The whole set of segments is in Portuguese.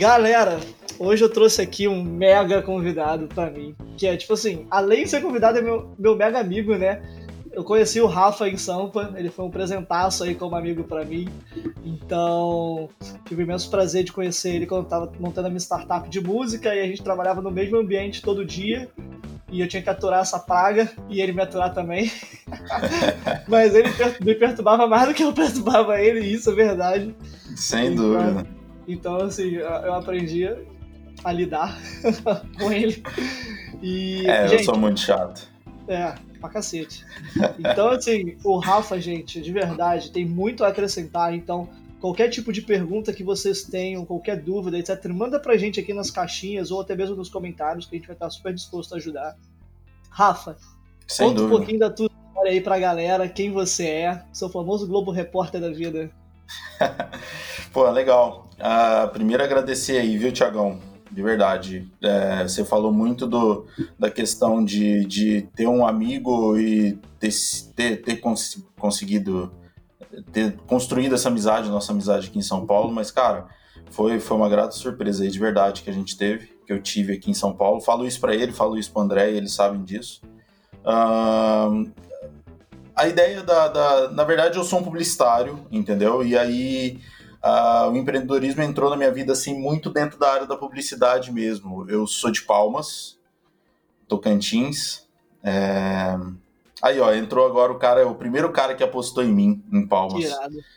Galera, hoje eu trouxe aqui um mega convidado para mim. Que é tipo assim, além de ser convidado, é meu, meu mega amigo, né? Eu conheci o Rafa em Sampa, ele foi um presentaço aí como amigo para mim. Então, tive imenso prazer de conhecer ele quando eu tava montando a minha startup de música e a gente trabalhava no mesmo ambiente todo dia. E eu tinha que aturar essa praga e ele me aturar também. Mas ele me perturbava mais do que eu perturbava ele, e isso é verdade. Sem então, dúvida. Então, assim, eu aprendi a lidar com ele. E, é, gente, eu sou muito chato. É, pra cacete. Então, assim, o Rafa, gente, de verdade, tem muito a acrescentar. Então, qualquer tipo de pergunta que vocês tenham, qualquer dúvida, etc., manda pra gente aqui nas caixinhas ou até mesmo nos comentários, que a gente vai estar super disposto a ajudar. Rafa, Sem conta dúvida. um pouquinho da tua história aí pra galera, quem você é, seu famoso Globo Repórter da vida. Pô, legal. Uh, primeiro agradecer aí, viu, Tiagão? De verdade. É, você falou muito do, da questão de, de ter um amigo e ter, ter, ter cons conseguido ter construído essa amizade, nossa amizade aqui em São Paulo, mas, cara, foi, foi uma grata surpresa aí de verdade que a gente teve, que eu tive aqui em São Paulo. Falo isso para ele, falo isso para André, e eles sabem disso. A ideia da, da, Na verdade, eu sou um publicitário, entendeu? E aí uh, o empreendedorismo entrou na minha vida assim muito dentro da área da publicidade mesmo. Eu sou de Palmas, Tocantins. É... Aí, ó, entrou agora o cara, o primeiro cara que apostou em mim, em Palmas.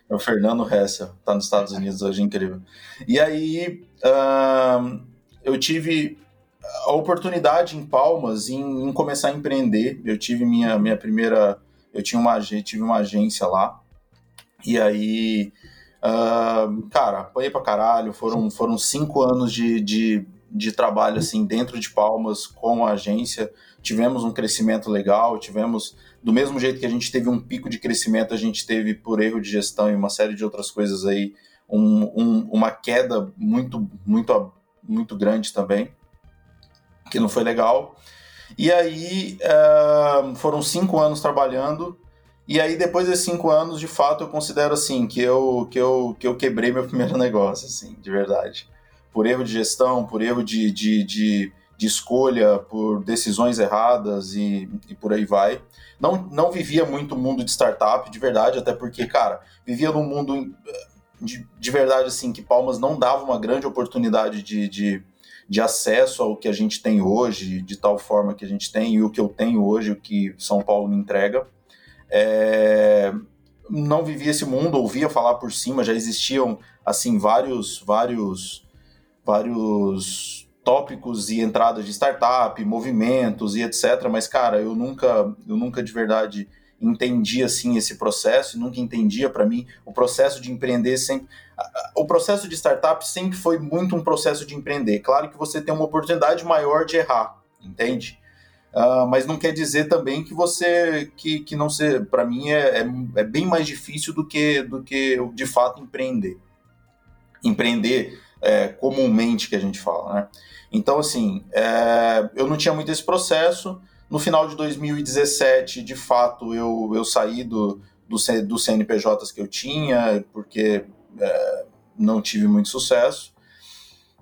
É o Fernando Hessel, tá nos Estados Unidos hoje, incrível. E aí, uh, eu tive a oportunidade em Palmas em, em, começar a empreender. Eu tive minha, minha primeira eu tinha uma, tive uma agência lá, e aí, uh, cara, apanhei pra caralho, foram, foram cinco anos de, de, de trabalho, assim, dentro de Palmas, com a agência, tivemos um crescimento legal, tivemos, do mesmo jeito que a gente teve um pico de crescimento, a gente teve, por erro de gestão e uma série de outras coisas aí, um, um, uma queda muito, muito, muito grande também, que não foi legal, e aí uh, foram cinco anos trabalhando. E aí, depois desses cinco anos, de fato, eu considero assim que eu, que eu, que eu quebrei meu primeiro negócio, assim, de verdade. Por erro de gestão, por erro de, de, de, de escolha, por decisões erradas e, e por aí vai. Não, não vivia muito o mundo de startup, de verdade, até porque, cara, vivia num mundo de, de verdade, assim, que Palmas não dava uma grande oportunidade de, de de acesso ao que a gente tem hoje, de tal forma que a gente tem, e o que eu tenho hoje, o que São Paulo me entrega. É, não vivia esse mundo, ouvia falar por cima, já existiam assim vários, vários, vários tópicos e entradas de startup, movimentos e etc. Mas cara, eu nunca, eu nunca de verdade entendi assim esse processo, nunca entendia para mim o processo de empreender sempre o processo de startup sempre foi muito um processo de empreender. Claro que você tem uma oportunidade maior de errar, entende? Uh, mas não quer dizer também que você que, que não ser para mim é, é, é, bem mais difícil do que do que de fato empreender empreender é, comumente que a gente fala né então assim é, eu não tinha muito esse processo no final de 2017 de fato eu, eu saí do, do, do CNPJs que eu tinha porque é, não tive muito sucesso.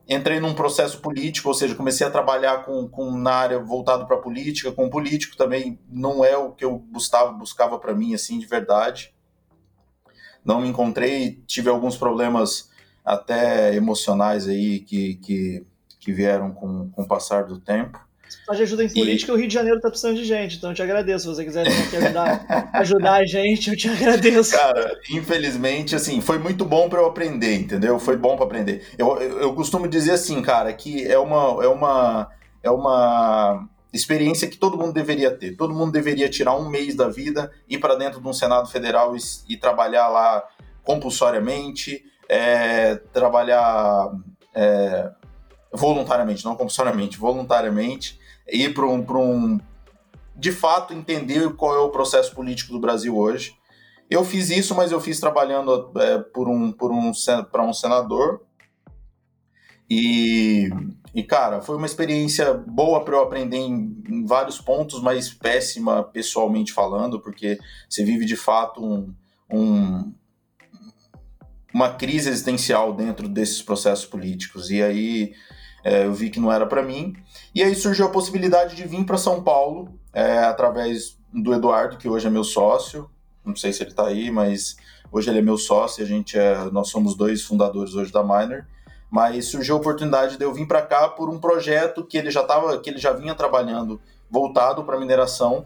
Entrei num processo político, ou seja, comecei a trabalhar com, com na área voltado para política, com político também não é o que eu buscava, buscava para mim assim de verdade. Não me encontrei, tive alguns problemas até emocionais aí que, que, que vieram com, com o passar do tempo de ajuda em política, e... o Rio de Janeiro tá precisando de gente, então eu te agradeço. Se você quiser ajudar, ajudar a gente, eu te agradeço. Cara, infelizmente, assim, foi muito bom para eu aprender, entendeu? Foi bom para aprender. Eu, eu, eu, costumo dizer assim, cara, que é uma, é uma, é uma experiência que todo mundo deveria ter. Todo mundo deveria tirar um mês da vida, ir para dentro de um Senado Federal e, e trabalhar lá compulsoriamente, é, trabalhar é, voluntariamente, não compulsoriamente, voluntariamente, ir para um, um. de fato, entender qual é o processo político do Brasil hoje. Eu fiz isso, mas eu fiz trabalhando é, por um, por um, para um senador. E, e cara, foi uma experiência boa para eu aprender em, em, vários pontos, mas péssima pessoalmente falando, porque você vive de fato um, um uma crise existencial dentro desses processos políticos. E aí é, eu vi que não era para mim. E aí surgiu a possibilidade de vir para São Paulo é, através do Eduardo, que hoje é meu sócio. Não sei se ele está aí, mas hoje ele é meu sócio. A gente é, nós somos dois fundadores hoje da Miner. Mas surgiu a oportunidade de eu vir para cá por um projeto que ele já tava, que ele já vinha trabalhando voltado para mineração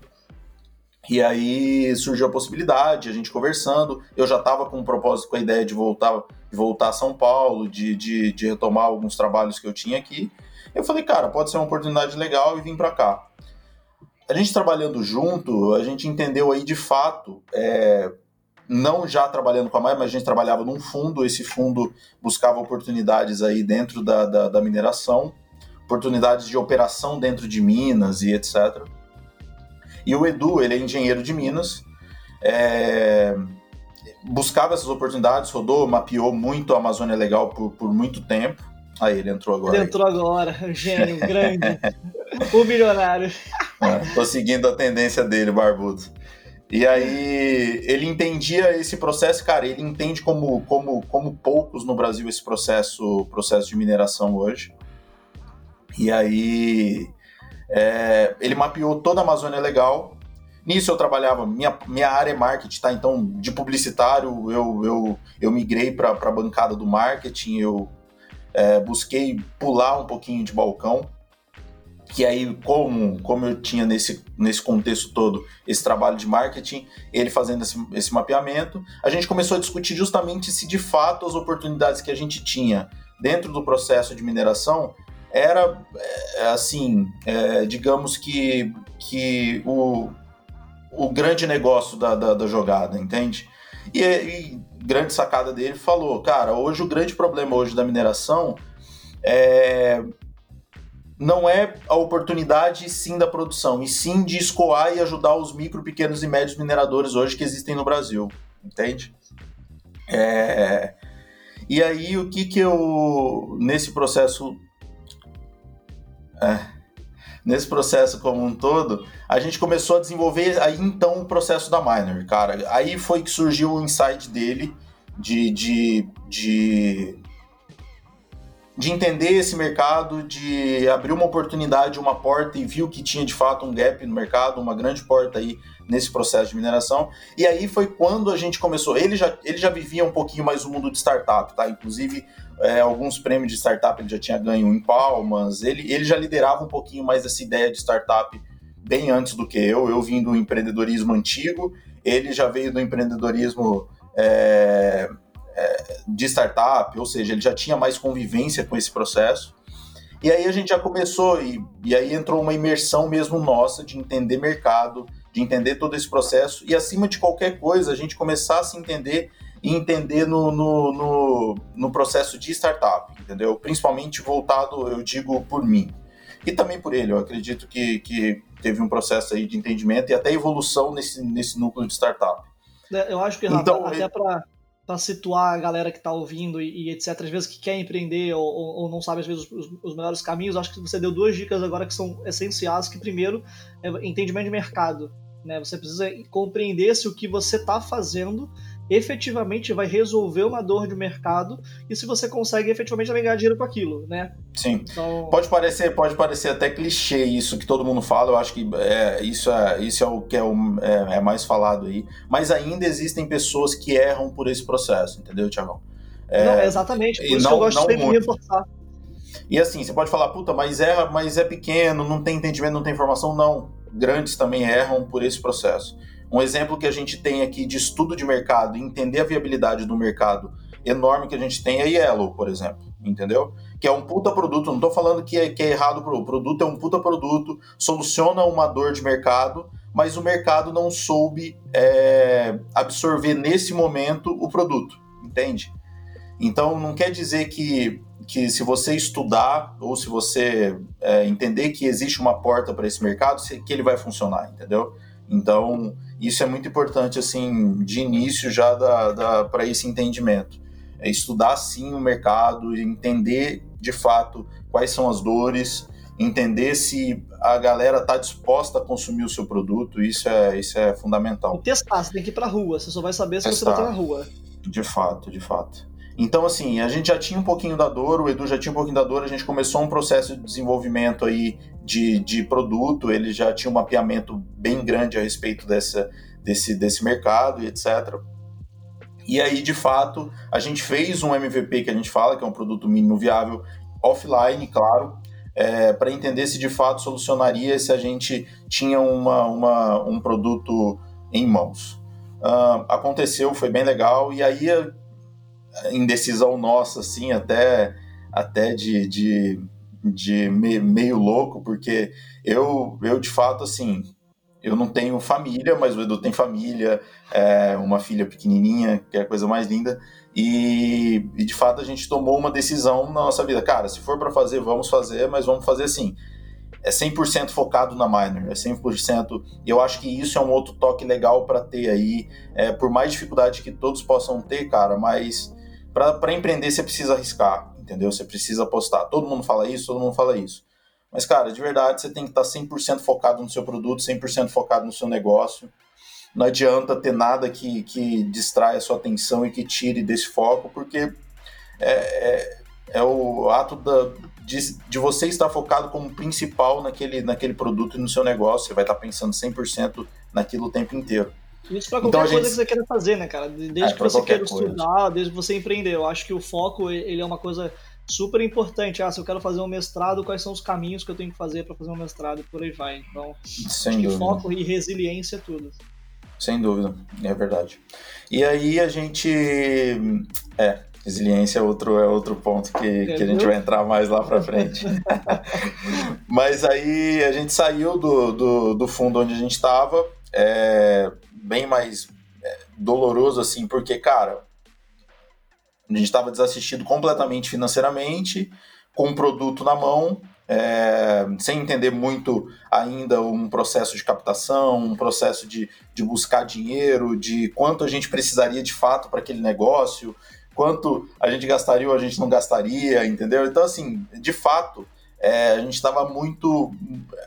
e aí surgiu a possibilidade, a gente conversando. Eu já estava com um propósito, com a ideia de voltar, de voltar a São Paulo, de, de, de, retomar alguns trabalhos que eu tinha aqui. Eu falei, cara, pode ser uma oportunidade legal e vim para cá. A gente trabalhando junto, a gente entendeu aí de fato, é, não já trabalhando com a Maia, mas a gente trabalhava num fundo. Esse fundo buscava oportunidades aí dentro da, da, da mineração, oportunidades de operação dentro de minas e etc. E o Edu, ele é engenheiro de Minas, é, buscava essas oportunidades, rodou, mapeou muito a Amazônia Legal por, por muito tempo. Aí ele entrou agora. Ele entrou agora, um gênio grande, o milionário. É, tô seguindo a tendência dele, barbudo. E aí ele entendia esse processo, cara, ele entende como, como, como poucos no Brasil esse processo, processo de mineração hoje. E aí é, ele mapeou toda a Amazônia Legal. Nisso eu trabalhava, minha, minha área é marketing, tá? Então, de publicitário, eu, eu, eu migrei para a bancada do marketing, eu é, busquei pular um pouquinho de balcão. Que aí, como, como eu tinha nesse, nesse contexto todo esse trabalho de marketing, ele fazendo esse, esse mapeamento, a gente começou a discutir justamente se de fato as oportunidades que a gente tinha dentro do processo de mineração era é, assim, é, digamos que, que o, o grande negócio da, da, da jogada, entende? E, e, grande sacada dele falou, cara, hoje o grande problema hoje da mineração é não é a oportunidade sim da produção, e sim de escoar e ajudar os micro, pequenos e médios mineradores hoje que existem no Brasil, entende? É... E aí o que que eu nesse processo é, nesse processo como um todo, a gente começou a desenvolver aí então o processo da Miner, cara. Aí foi que surgiu o insight dele de, de, de, de entender esse mercado, de abrir uma oportunidade, uma porta e viu que tinha de fato um gap no mercado, uma grande porta aí nesse processo de mineração. E aí foi quando a gente começou. Ele já, ele já vivia um pouquinho mais o mundo de startup, tá? Inclusive, é, alguns prêmios de startup ele já tinha ganho em Palmas. Ele, ele já liderava um pouquinho mais essa ideia de startup bem antes do que eu. Eu vim do empreendedorismo antigo, ele já veio do empreendedorismo. É, é, de startup, ou seja, ele já tinha mais convivência com esse processo. E aí a gente já começou, e, e aí entrou uma imersão mesmo nossa de entender mercado, de entender todo esse processo e, acima de qualquer coisa, a gente começar a se entender e entender no, no, no, no processo de startup, entendeu? Principalmente voltado, eu digo, por mim. E também por ele, eu acredito que, que teve um processo aí de entendimento e até evolução nesse, nesse núcleo de startup. É, eu acho que, Rafa, então, até para para situar a galera que está ouvindo e, e, etc, às vezes que quer empreender ou, ou, ou não sabe às vezes os, os, melhores caminhos, acho que você deu duas dicas agora que são essenciais, que primeiro é entendimento de mercado, né? Você precisa compreender se o que você está fazendo efetivamente vai resolver uma dor de mercado e se você consegue efetivamente ganhar dinheiro com aquilo, né? Sim. Então... Pode parecer, pode parecer até clichê isso que todo mundo fala. Eu acho que é, isso é isso é o que é, o, é, é mais falado aí. Mas ainda existem pessoas que erram por esse processo, entendeu, Tiagão? É, não, exatamente. Por isso não, que eu gosto sempre muito. de reforçar. E assim, você pode falar, puta, mas erra, mas é pequeno, não tem entendimento, não tem informação. Não. Grandes também erram por esse processo. Um exemplo que a gente tem aqui de estudo de mercado, entender a viabilidade do mercado enorme que a gente tem é Yellow, por exemplo, entendeu? Que é um puta produto, não estou falando que é, que é errado pro produto, é um puta produto, soluciona uma dor de mercado, mas o mercado não soube é, absorver nesse momento o produto, entende? Então não quer dizer que, que se você estudar ou se você é, entender que existe uma porta para esse mercado, que ele vai funcionar, entendeu? Então isso é muito importante, assim, de início já para esse entendimento. É estudar, sim, o mercado, entender de fato quais são as dores, entender se a galera está disposta a consumir o seu produto, isso é, isso é fundamental. E testar, você tem que ir para a rua, você só vai saber se testar. você vai estar na rua. De fato, de fato. Então, assim, a gente já tinha um pouquinho da dor, o Edu já tinha um pouquinho da dor, a gente começou um processo de desenvolvimento aí de, de produto, ele já tinha um mapeamento bem grande a respeito dessa, desse, desse mercado e etc. E aí, de fato, a gente fez um MVP que a gente fala, que é um produto mínimo viável, offline, claro, é, para entender se de fato solucionaria se a gente tinha uma, uma um produto em mãos. Uh, aconteceu, foi bem legal, e aí indecisão nossa, assim, até, até de, de, de meio, meio louco, porque eu, eu, de fato, assim, eu não tenho família, mas o Edu tem família, é, uma filha pequenininha, que é a coisa mais linda, e, e, de fato a gente tomou uma decisão na nossa vida. Cara, se for para fazer, vamos fazer, mas vamos fazer assim. É 100% focado na minor, é 100%. E eu acho que isso é um outro toque legal para ter aí, é, por mais dificuldade que todos possam ter, cara, mas para empreender você precisa arriscar, entendeu? Você precisa apostar. Todo mundo fala isso, todo mundo fala isso. Mas, cara, de verdade, você tem que estar 100% focado no seu produto, 100% focado no seu negócio. Não adianta ter nada que, que distraia a sua atenção e que tire desse foco, porque é, é, é o ato da, de, de, você estar focado como principal naquele, naquele produto e no seu negócio. Você vai estar pensando 100% naquilo o tempo inteiro. Isso pra qualquer então, coisa gente... que você queira fazer, né, cara? Desde é, que você queira coisa. estudar, desde que você empreender. Eu acho que o foco, ele é uma coisa super importante. Ah, se eu quero fazer um mestrado, quais são os caminhos que eu tenho que fazer para fazer um mestrado e por aí vai. Então, Sem dúvida. foco e resiliência é tudo. Sem dúvida, é verdade. E aí a gente. É, resiliência é outro, é outro ponto que, que a gente vai entrar mais lá para frente. Mas aí a gente saiu do, do, do fundo onde a gente estava. É, bem mais é, doloroso, assim, porque, cara, a gente estava desassistido completamente financeiramente, com um produto na mão, é, sem entender muito ainda um processo de captação, um processo de, de buscar dinheiro, de quanto a gente precisaria de fato para aquele negócio, quanto a gente gastaria ou a gente não gastaria, entendeu? Então, assim, de fato, é, a gente estava muito.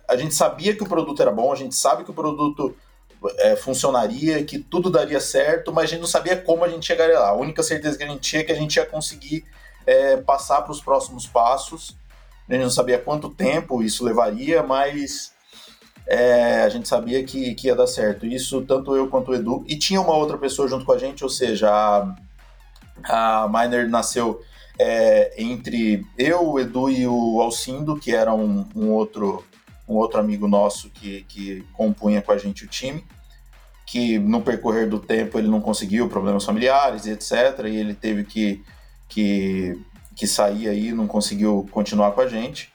A gente sabia que o produto era bom, a gente sabe que o produto é, funcionaria, que tudo daria certo, mas a gente não sabia como a gente chegaria lá. A única certeza que a gente tinha é que a gente ia conseguir é, passar para os próximos passos. A gente não sabia quanto tempo isso levaria, mas é, a gente sabia que, que ia dar certo. Isso tanto eu quanto o Edu. E tinha uma outra pessoa junto com a gente, ou seja, a, a Miner nasceu é, entre eu, o Edu e o Alcindo, que era um, um outro um outro amigo nosso que, que compunha com a gente o time, que no percorrer do tempo ele não conseguiu, problemas familiares e etc. E ele teve que, que, que sair aí, não conseguiu continuar com a gente.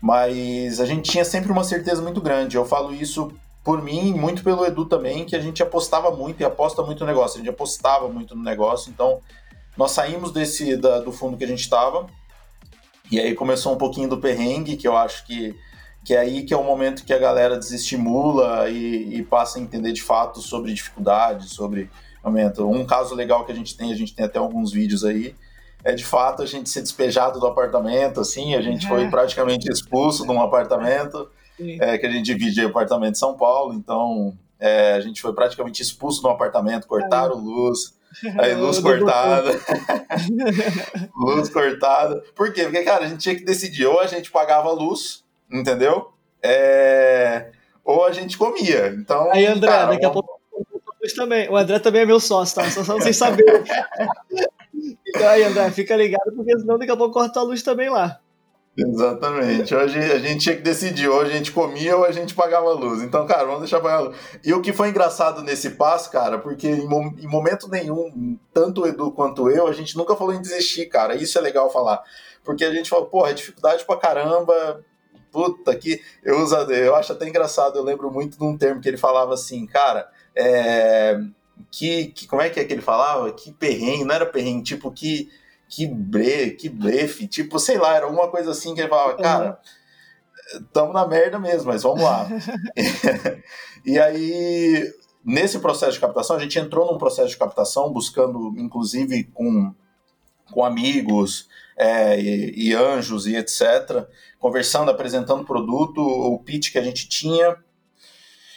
Mas a gente tinha sempre uma certeza muito grande. Eu falo isso por mim, muito pelo Edu também, que a gente apostava muito e aposta muito no negócio. A gente apostava muito no negócio. Então, nós saímos desse da, do fundo que a gente estava. E aí começou um pouquinho do perrengue, que eu acho que que é aí que é o momento que a galera desestimula e, e passa a entender de fato sobre dificuldades, sobre momento. Um caso legal que a gente tem, a gente tem até alguns vídeos aí, é de fato a gente ser despejado do apartamento, assim, a gente foi praticamente expulso de um apartamento, é, que a gente divide apartamento em São Paulo, então é, a gente foi praticamente expulso de um apartamento, cortaram é. luz, Aí, luz cortada. luz cortada. Por quê? Porque, cara, a gente tinha que decidir. Ou a gente pagava luz, entendeu? É... Ou a gente comia. Então, Aí, André, cara, daqui a pouco também. O André também é meu sócio, tá? Só sem saber. então aí, André, fica ligado, porque senão daqui a pouco corta a luz também lá. Exatamente. Hoje a gente tinha que decidir, ou a gente comia ou a gente pagava a luz. Então, cara, vamos deixar pagar a luz. E o que foi engraçado nesse passo, cara, porque em, em momento nenhum, tanto o Edu quanto eu, a gente nunca falou em desistir, cara. Isso é legal falar. Porque a gente falou, porra, é dificuldade pra caramba, puta, que eu uso, eu acho até engraçado, eu lembro muito de um termo que ele falava assim, cara, é, que, que, como é que é que ele falava? Que perrengue, não era perrengue, tipo, que, que bre, que blefe, tipo, sei lá, era alguma coisa assim que ele falava, cara, estamos na merda mesmo, mas vamos lá. e aí, nesse processo de captação, a gente entrou num processo de captação buscando, inclusive, com com amigos é, e, e, anjos e etc., conversando, apresentando o produto, o pitch que a gente tinha.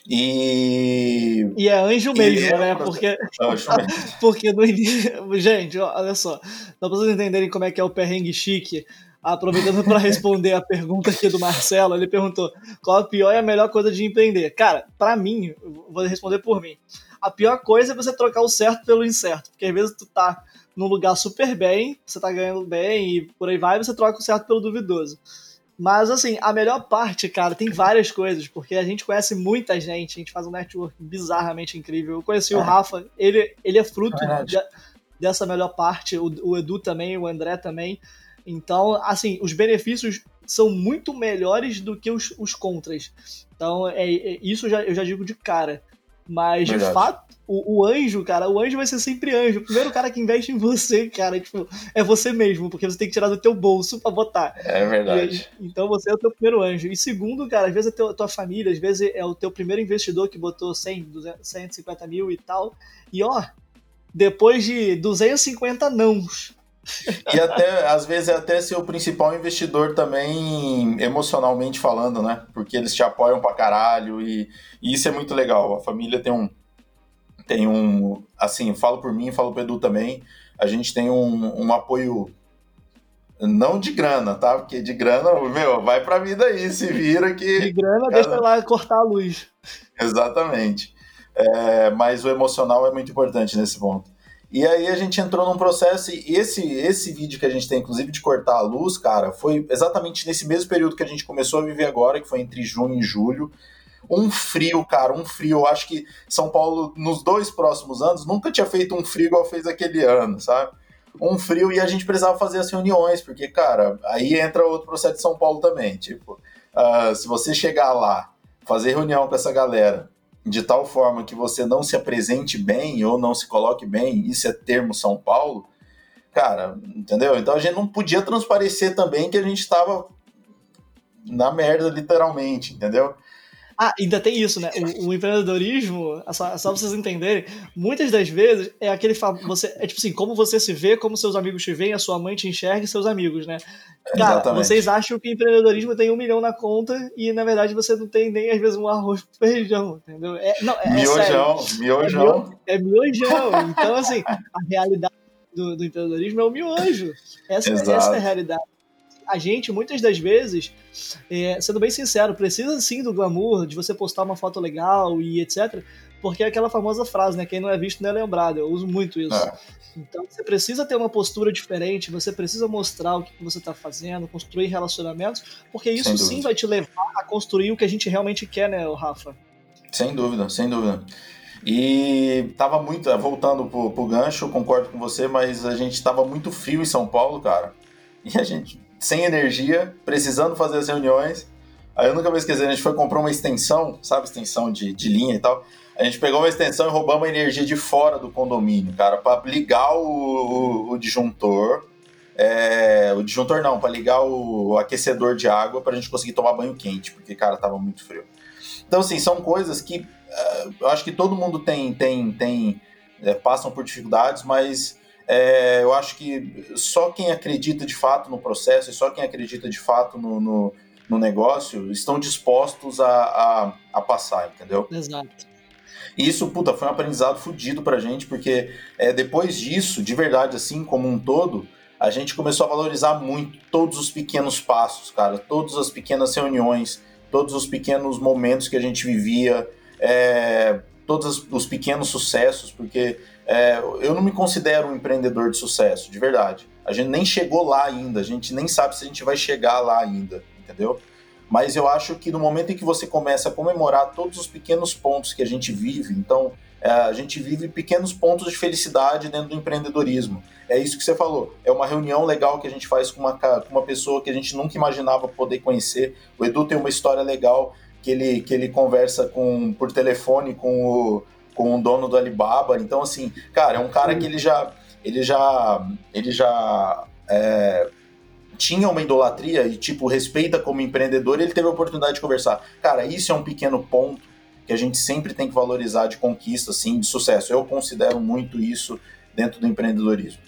E. E é anjo mesmo, é né? Porque. Anjo mesmo. Porque no início. Gente, olha só. Só pra vocês entenderem como é que é o perrengue chique. Aproveitando para responder a pergunta aqui do Marcelo, ele perguntou qual a pior e a melhor coisa de empreender. Cara, para mim, vou responder por mim. A pior coisa é você trocar o certo pelo incerto, porque às vezes tu tá num lugar super bem, você tá ganhando bem e por aí vai, você troca o certo pelo duvidoso. Mas, assim, a melhor parte, cara, tem várias coisas, porque a gente conhece muita gente, a gente faz um network bizarramente incrível. Eu conheci é. o Rafa, ele, ele é fruto é de, dessa melhor parte, o, o Edu também, o André também. Então, assim, os benefícios são muito melhores do que os, os contras. Então, é, é isso eu já, eu já digo de cara. Mas, Verdade. de fato, o, o, anjo, cara, o anjo vai ser sempre anjo. O primeiro cara que investe em você, cara, tipo, é você mesmo, porque você tem que tirar do teu bolso para botar. É verdade. Então você é o teu primeiro anjo. E segundo, cara, às vezes é a tua família, às vezes é o teu primeiro investidor que botou 100, 200, 150 mil e tal. E ó, depois de 250 nãos, e até, às vezes, é até ser o principal investidor também, emocionalmente falando, né? Porque eles te apoiam pra caralho e, e isso é muito legal. A família tem um. Tem um. Assim, falo por mim, falo pro Edu também. A gente tem um, um apoio. Não de grana, tá? Porque de grana, meu, vai pra vida aí, se vira que. De grana, cara... deixa lá cortar a luz. Exatamente. É, mas o emocional é muito importante nesse ponto. E aí a gente entrou num processo e esse, esse vídeo que a gente tem, inclusive, de cortar a luz, cara, foi exatamente nesse mesmo período que a gente começou a viver agora, que foi entre junho e julho. Um frio, cara, um frio. Eu acho que São Paulo, nos dois próximos anos, nunca tinha feito um frio igual fez aquele ano, sabe? Um frio e a gente precisava fazer as reuniões, porque, cara, aí entra outro processo de São Paulo também. Tipo, uh, se você chegar lá, fazer reunião com essa galera, de tal forma que você não se apresente bem ou não se coloque bem, isso é termo São Paulo, cara, entendeu? Então a gente não podia transparecer também que a gente estava na merda, literalmente, entendeu? Ah, ainda tem isso, né? O, o empreendedorismo, só, só pra vocês entenderem, muitas das vezes é aquele. Você, é tipo assim, como você se vê, como seus amigos te veem, a sua mãe te enxerga e seus amigos, né? Cara, Exatamente. vocês acham que empreendedorismo tem um milhão na conta e na verdade você não tem nem às vezes um arroz com feijão, entendeu? É, não, é, miojão, é miojão. É, miojão. Então, assim, a realidade do, do empreendedorismo é o miojo. Essa, essa é a realidade a gente, muitas das vezes, é, sendo bem sincero, precisa sim do glamour, de você postar uma foto legal e etc. Porque é aquela famosa frase, né? Quem não é visto não é lembrado. Eu uso muito isso. É. Então você precisa ter uma postura diferente, você precisa mostrar o que você está fazendo, construir relacionamentos, porque isso sim vai te levar a construir o que a gente realmente quer, né, Rafa? Sem dúvida, sem dúvida. E tava muito, voltando pro, pro gancho, concordo com você, mas a gente tava muito frio em São Paulo, cara. E a gente sem energia, precisando fazer as reuniões. Aí eu nunca vou esquecer, a gente foi comprar uma extensão, sabe, extensão de, de linha e tal. A gente pegou uma extensão e roubamos a energia de fora do condomínio, cara, para ligar o, o, o disjuntor. É, o disjuntor não, para ligar o, o aquecedor de água para a gente conseguir tomar banho quente, porque, cara, tava muito frio. Então, assim, são coisas que uh, eu acho que todo mundo tem, tem, tem é, passam por dificuldades, mas é, eu acho que só quem acredita de fato no processo e só quem acredita de fato no, no, no negócio estão dispostos a, a, a, passar, entendeu? Exato. E isso, puta, foi um aprendizado fodido pra gente, porque é, depois disso, de verdade, assim, como um todo, a gente começou a valorizar muito todos os pequenos passos, cara, todas as pequenas reuniões, todos os pequenos momentos que a gente vivia, é, todos os pequenos sucessos, porque é, eu não me considero um empreendedor de sucesso, de verdade. A gente nem chegou lá ainda, a gente nem sabe se a gente vai chegar lá ainda, entendeu? Mas eu acho que no momento em que você começa a comemorar todos os pequenos pontos que a gente vive, então é, a gente vive pequenos pontos de felicidade dentro do empreendedorismo. É isso que você falou. É uma reunião legal que a gente faz com uma, com uma pessoa que a gente nunca imaginava poder conhecer. O Edu tem uma história legal que ele, que ele conversa com, por telefone com o com o dono do Alibaba. Então, assim, cara, é um cara que ele já. Ele já. Ele já. É, tinha uma idolatria e, tipo, respeita como empreendedor, ele teve a oportunidade de conversar. Cara, isso é um pequeno ponto que a gente sempre tem que valorizar de conquista, assim, de sucesso. Eu considero muito isso dentro do empreendedorismo.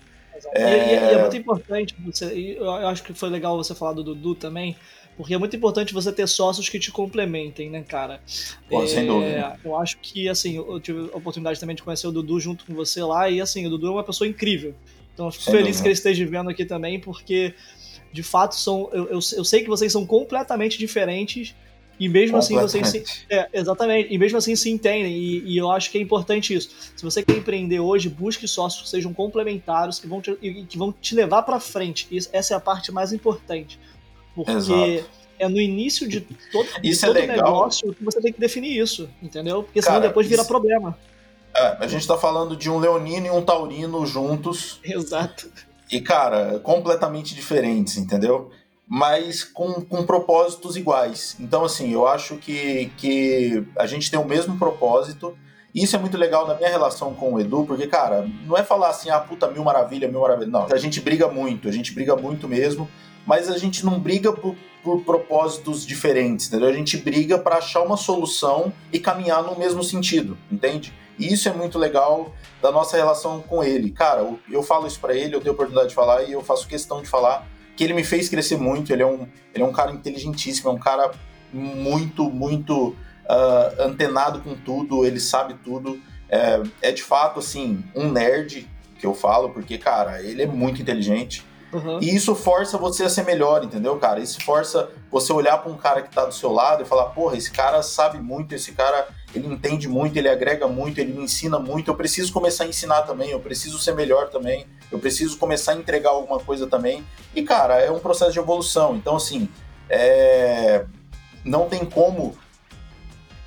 É... E, e, é muito importante, você, eu acho que foi legal você falar do Dudu também, porque é muito importante você ter sócios que te complementem, né, cara? Pô, é, sem dúvida. Eu acho que, assim, eu tive a oportunidade também de conhecer o Dudu junto com você lá, e, assim, o Dudu é uma pessoa incrível. Então, eu fico sem feliz dúvida. que ele esteja vendo aqui também, porque, de fato, são, eu, eu, eu sei que vocês são completamente diferentes, e mesmo assim vocês se. É, exatamente. E mesmo assim se entendem. E, e, eu acho que é importante isso. Se você quer empreender hoje, busque sócios que sejam complementares, que vão te, que vão te levar para frente. Isso, essa é a parte mais importante. Porque Exato. é no início de todo, de é todo é negócio que você tem que definir isso, entendeu? Porque senão Cara, depois vira isso... problema. É, a gente tá falando de um leonino e um taurino juntos. Exato. E, cara, completamente diferentes, entendeu? Mas com, com propósitos iguais. Então, assim, eu acho que, que a gente tem o mesmo propósito. E isso é muito legal na minha relação com o Edu, porque, cara, não é falar assim, ah, puta, mil maravilha, mil maravilha. Não, a gente briga muito, a gente briga muito mesmo mas a gente não briga por, por propósitos diferentes, entendeu? A gente briga para achar uma solução e caminhar no mesmo sentido, entende? E isso é muito legal da nossa relação com ele. Cara, eu falo isso para ele, eu tenho a oportunidade de falar e eu faço questão de falar que ele me fez crescer muito. Ele é um, ele é um cara inteligentíssimo, é um cara muito, muito uh, antenado com tudo, ele sabe tudo. É, é de fato, assim, um nerd que eu falo, porque, cara, ele é muito inteligente. Uhum. E isso força você a ser melhor, entendeu, cara? Isso força você olhar para um cara que tá do seu lado e falar, porra, esse cara sabe muito, esse cara, ele entende muito, ele agrega muito, ele me ensina muito, eu preciso começar a ensinar também, eu preciso ser melhor também, eu preciso começar a entregar alguma coisa também. E, cara, é um processo de evolução. Então, assim, é... não tem como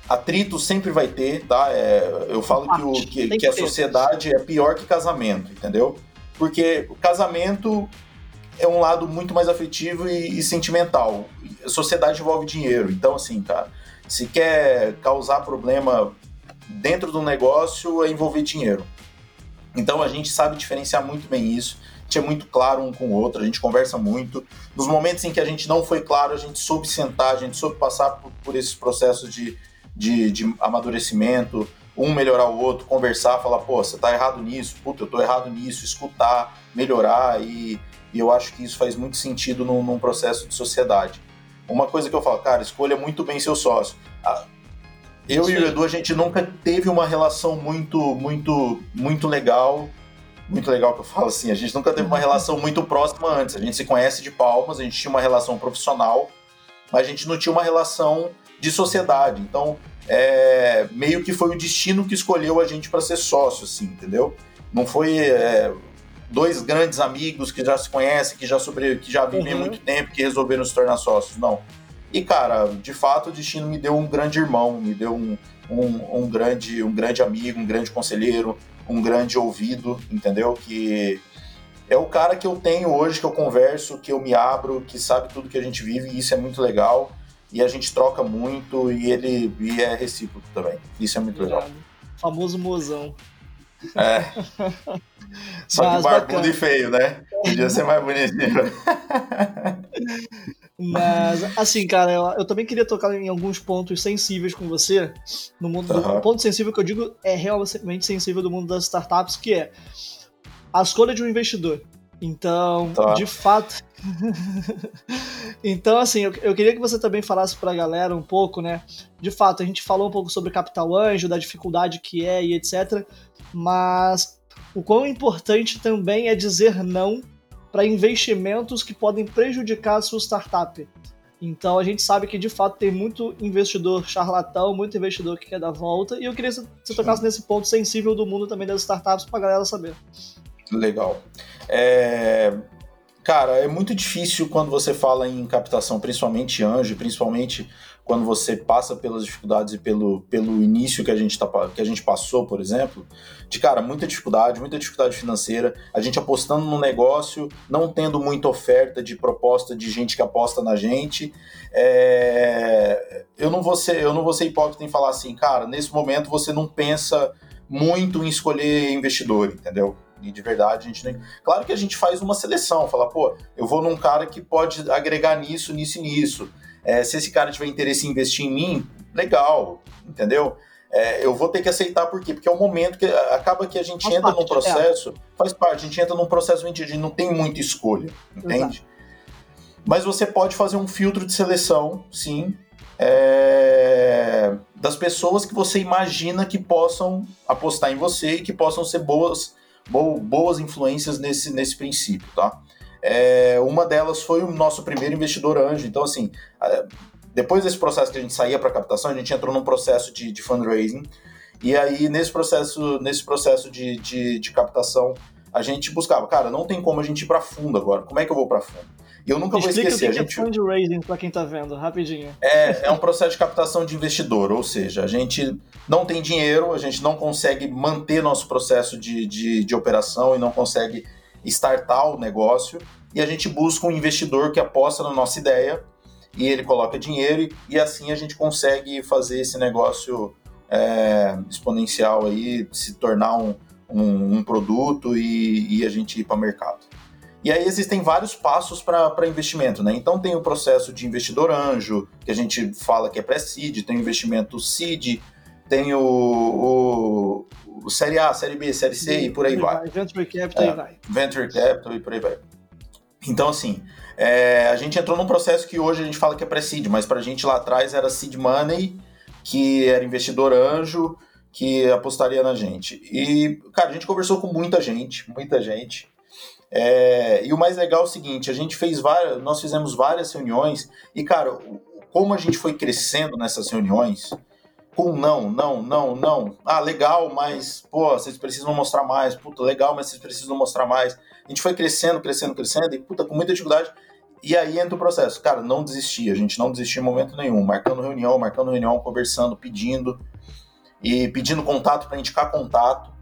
atrito sempre vai ter, tá? É, eu falo que, o, que, que a sociedade é pior que casamento, entendeu? Porque o casamento é um lado muito mais afetivo e, e sentimental. A sociedade envolve dinheiro. Então, assim, cara, se quer causar problema dentro do negócio, é envolver dinheiro. Então, a gente sabe diferenciar muito bem isso. A gente é muito claro um com o outro, a gente conversa muito. Nos momentos em que a gente não foi claro, a gente soube sentar, a gente soube passar por, por esses processos de, de, de amadurecimento, um melhorar o outro, conversar, falar, pô, você tá errado nisso, puta, eu tô errado nisso, escutar, melhorar e e eu acho que isso faz muito sentido num, num processo de sociedade. Uma coisa que eu falo, cara, escolha muito bem seu sócio. Eu Sim. e o Edu, a gente nunca teve uma relação muito, muito, muito legal. Muito legal que eu falo assim, a gente nunca teve uma relação muito próxima antes. A gente se conhece de palmas, a gente tinha uma relação profissional, mas a gente não tinha uma relação de sociedade. Então, é, meio que foi o destino que escolheu a gente para ser sócio, assim, entendeu? Não foi. É, dois grandes amigos que já se conhecem, que já sobre, que já vivem uhum. muito tempo, que resolveram se tornar sócios. Não. E, cara, de fato, o destino me deu um grande irmão, me deu um, um, um, grande, um grande amigo, um grande conselheiro, um grande ouvido, entendeu? Que é o cara que eu tenho hoje, que eu converso, que eu me abro, que sabe tudo que a gente vive, e isso é muito legal. E a gente troca muito e ele e é recíproco também. Isso é muito legal. Famoso mozão. É. Só Mas, que barbudo e feio, né? Podia ser mais bonitinho. Mas, assim, cara, eu, eu, também queria tocar em alguns pontos sensíveis com você. No mundo uhum. do, o ponto sensível que eu digo é realmente sensível do mundo das startups, que é a escolha de um investidor. Então, tá. de fato. então, assim, eu, eu, queria que você também falasse para a galera um pouco, né? De fato, a gente falou um pouco sobre capital anjo, da dificuldade que é e etc. Mas o quão importante também é dizer não para investimentos que podem prejudicar a sua startup. Então a gente sabe que de fato tem muito investidor charlatão, muito investidor que quer dar volta, e eu queria que você tocasse nesse ponto sensível do mundo também das startups para a galera saber. Legal. É... Cara, é muito difícil quando você fala em captação, principalmente anjo, principalmente quando você passa pelas dificuldades e pelo, pelo início que a, gente tá, que a gente passou, por exemplo, de cara, muita dificuldade, muita dificuldade financeira, a gente apostando no negócio, não tendo muita oferta de proposta de gente que aposta na gente. É... Eu, não vou ser, eu não vou ser hipócrita em falar assim, cara, nesse momento você não pensa muito em escolher investidor, entendeu? E de verdade a gente nem. Claro que a gente faz uma seleção, fala, pô, eu vou num cara que pode agregar nisso, nisso e nisso. É, se esse cara tiver interesse em investir em mim, legal, entendeu? é, eu vou ter que aceitar por quê? Porque é o momento que acaba que a gente faz entra num processo, é. faz parte, a gente entra num processo onde a gente não tem muita escolha, entende? Exato. Mas você pode fazer um filtro de seleção, sim, é, das pessoas que você imagina que possam apostar em você e que possam ser boas, boas influências nesse, nesse princípio, tá? É, uma delas foi o nosso primeiro investidor anjo. Então, assim, depois desse processo que a gente saía para captação, a gente entrou num processo de, de, fundraising. E aí, nesse processo, nesse processo de, de, de captação, a gente buscava, cara, não tem como a gente ir para fundo agora. Como é que eu vou para fundo? E eu nunca Explica vou esquecer. O que a gente... é fundraising para quem tá vendo, rapidinho. É, é um processo de captação de investidor, ou seja, a gente não tem dinheiro, a gente não consegue manter nosso processo de, de, de operação e não consegue startar o negócio e a gente busca um investidor que aposta na nossa ideia e ele coloca dinheiro e, assim a gente consegue fazer esse negócio é, exponencial aí, se tornar um, um, um produto e, e, a gente ir para o mercado. E aí existem vários passos para investimento, né? Então tem o processo de investidor anjo, que a gente fala que é pré-seed, tem o investimento seed, tem o, o, Série A, Série B, Série C e, e por aí vai. vai. Venture Capital é, e vai. Venture Capital e por aí vai. Então, assim, é, a gente entrou num processo que hoje a gente fala que é pré-seed, mas pra gente lá atrás era seed money, que era investidor anjo, que apostaria na gente. E, cara, a gente conversou com muita gente, muita gente. É, e o mais legal é o seguinte, a gente fez várias, nós fizemos várias reuniões e, cara, como a gente foi crescendo nessas reuniões, com não, não, não, não. Ah, legal, mas, pô, vocês precisam mostrar mais. Puta, legal, mas vocês precisam mostrar mais. A gente foi crescendo, crescendo, crescendo, e, puta, com muita dificuldade. E aí entra o processo. Cara, não desistir. A gente não desistiu em momento nenhum. Marcando reunião, marcando reunião, conversando, pedindo. E pedindo contato para indicar contato.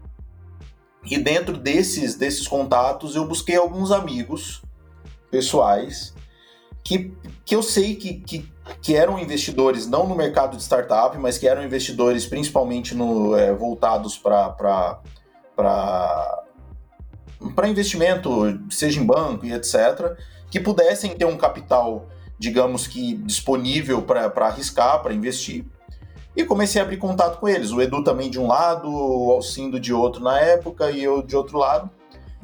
E dentro desses, desses contatos, eu busquei alguns amigos pessoais que, que eu sei que, que que eram investidores não no mercado de startup, mas que eram investidores principalmente no, é, voltados para investimento, seja em banco e etc., que pudessem ter um capital, digamos que disponível para arriscar, para investir. E comecei a abrir contato com eles. O Edu também de um lado, o Alcindo de outro na época e eu de outro lado.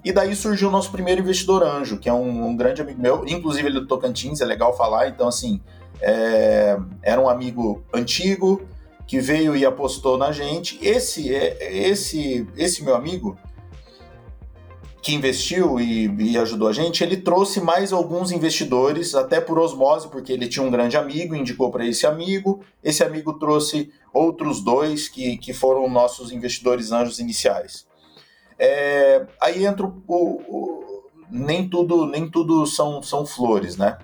E daí surgiu o nosso primeiro investidor anjo, que é um, um grande amigo meu, inclusive ele é do Tocantins, é legal falar. Então, assim, é, era um amigo antigo que veio e apostou na gente. Esse é esse esse meu amigo que investiu e, e, ajudou a gente, ele trouxe mais alguns investidores, até por osmose, porque ele tinha um grande amigo, indicou para esse amigo. Esse amigo trouxe outros dois que, que foram nossos investidores anjos iniciais. É, aí entra o, o, nem tudo nem tudo são, são flores, né?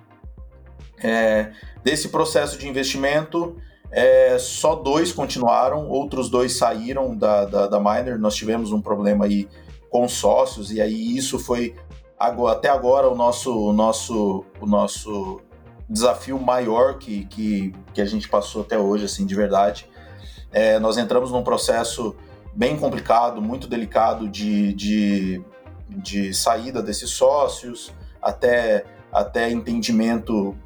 É, desse processo de investimento, é, só dois continuaram, outros dois saíram da, da, da Miner. Nós tivemos um problema aí com sócios, e aí isso foi até agora o nosso, o nosso, o nosso desafio maior que, que, que a gente passou até hoje, assim, de verdade. É, nós entramos num processo bem complicado, muito delicado de, de, de saída desses sócios, até, até entendimento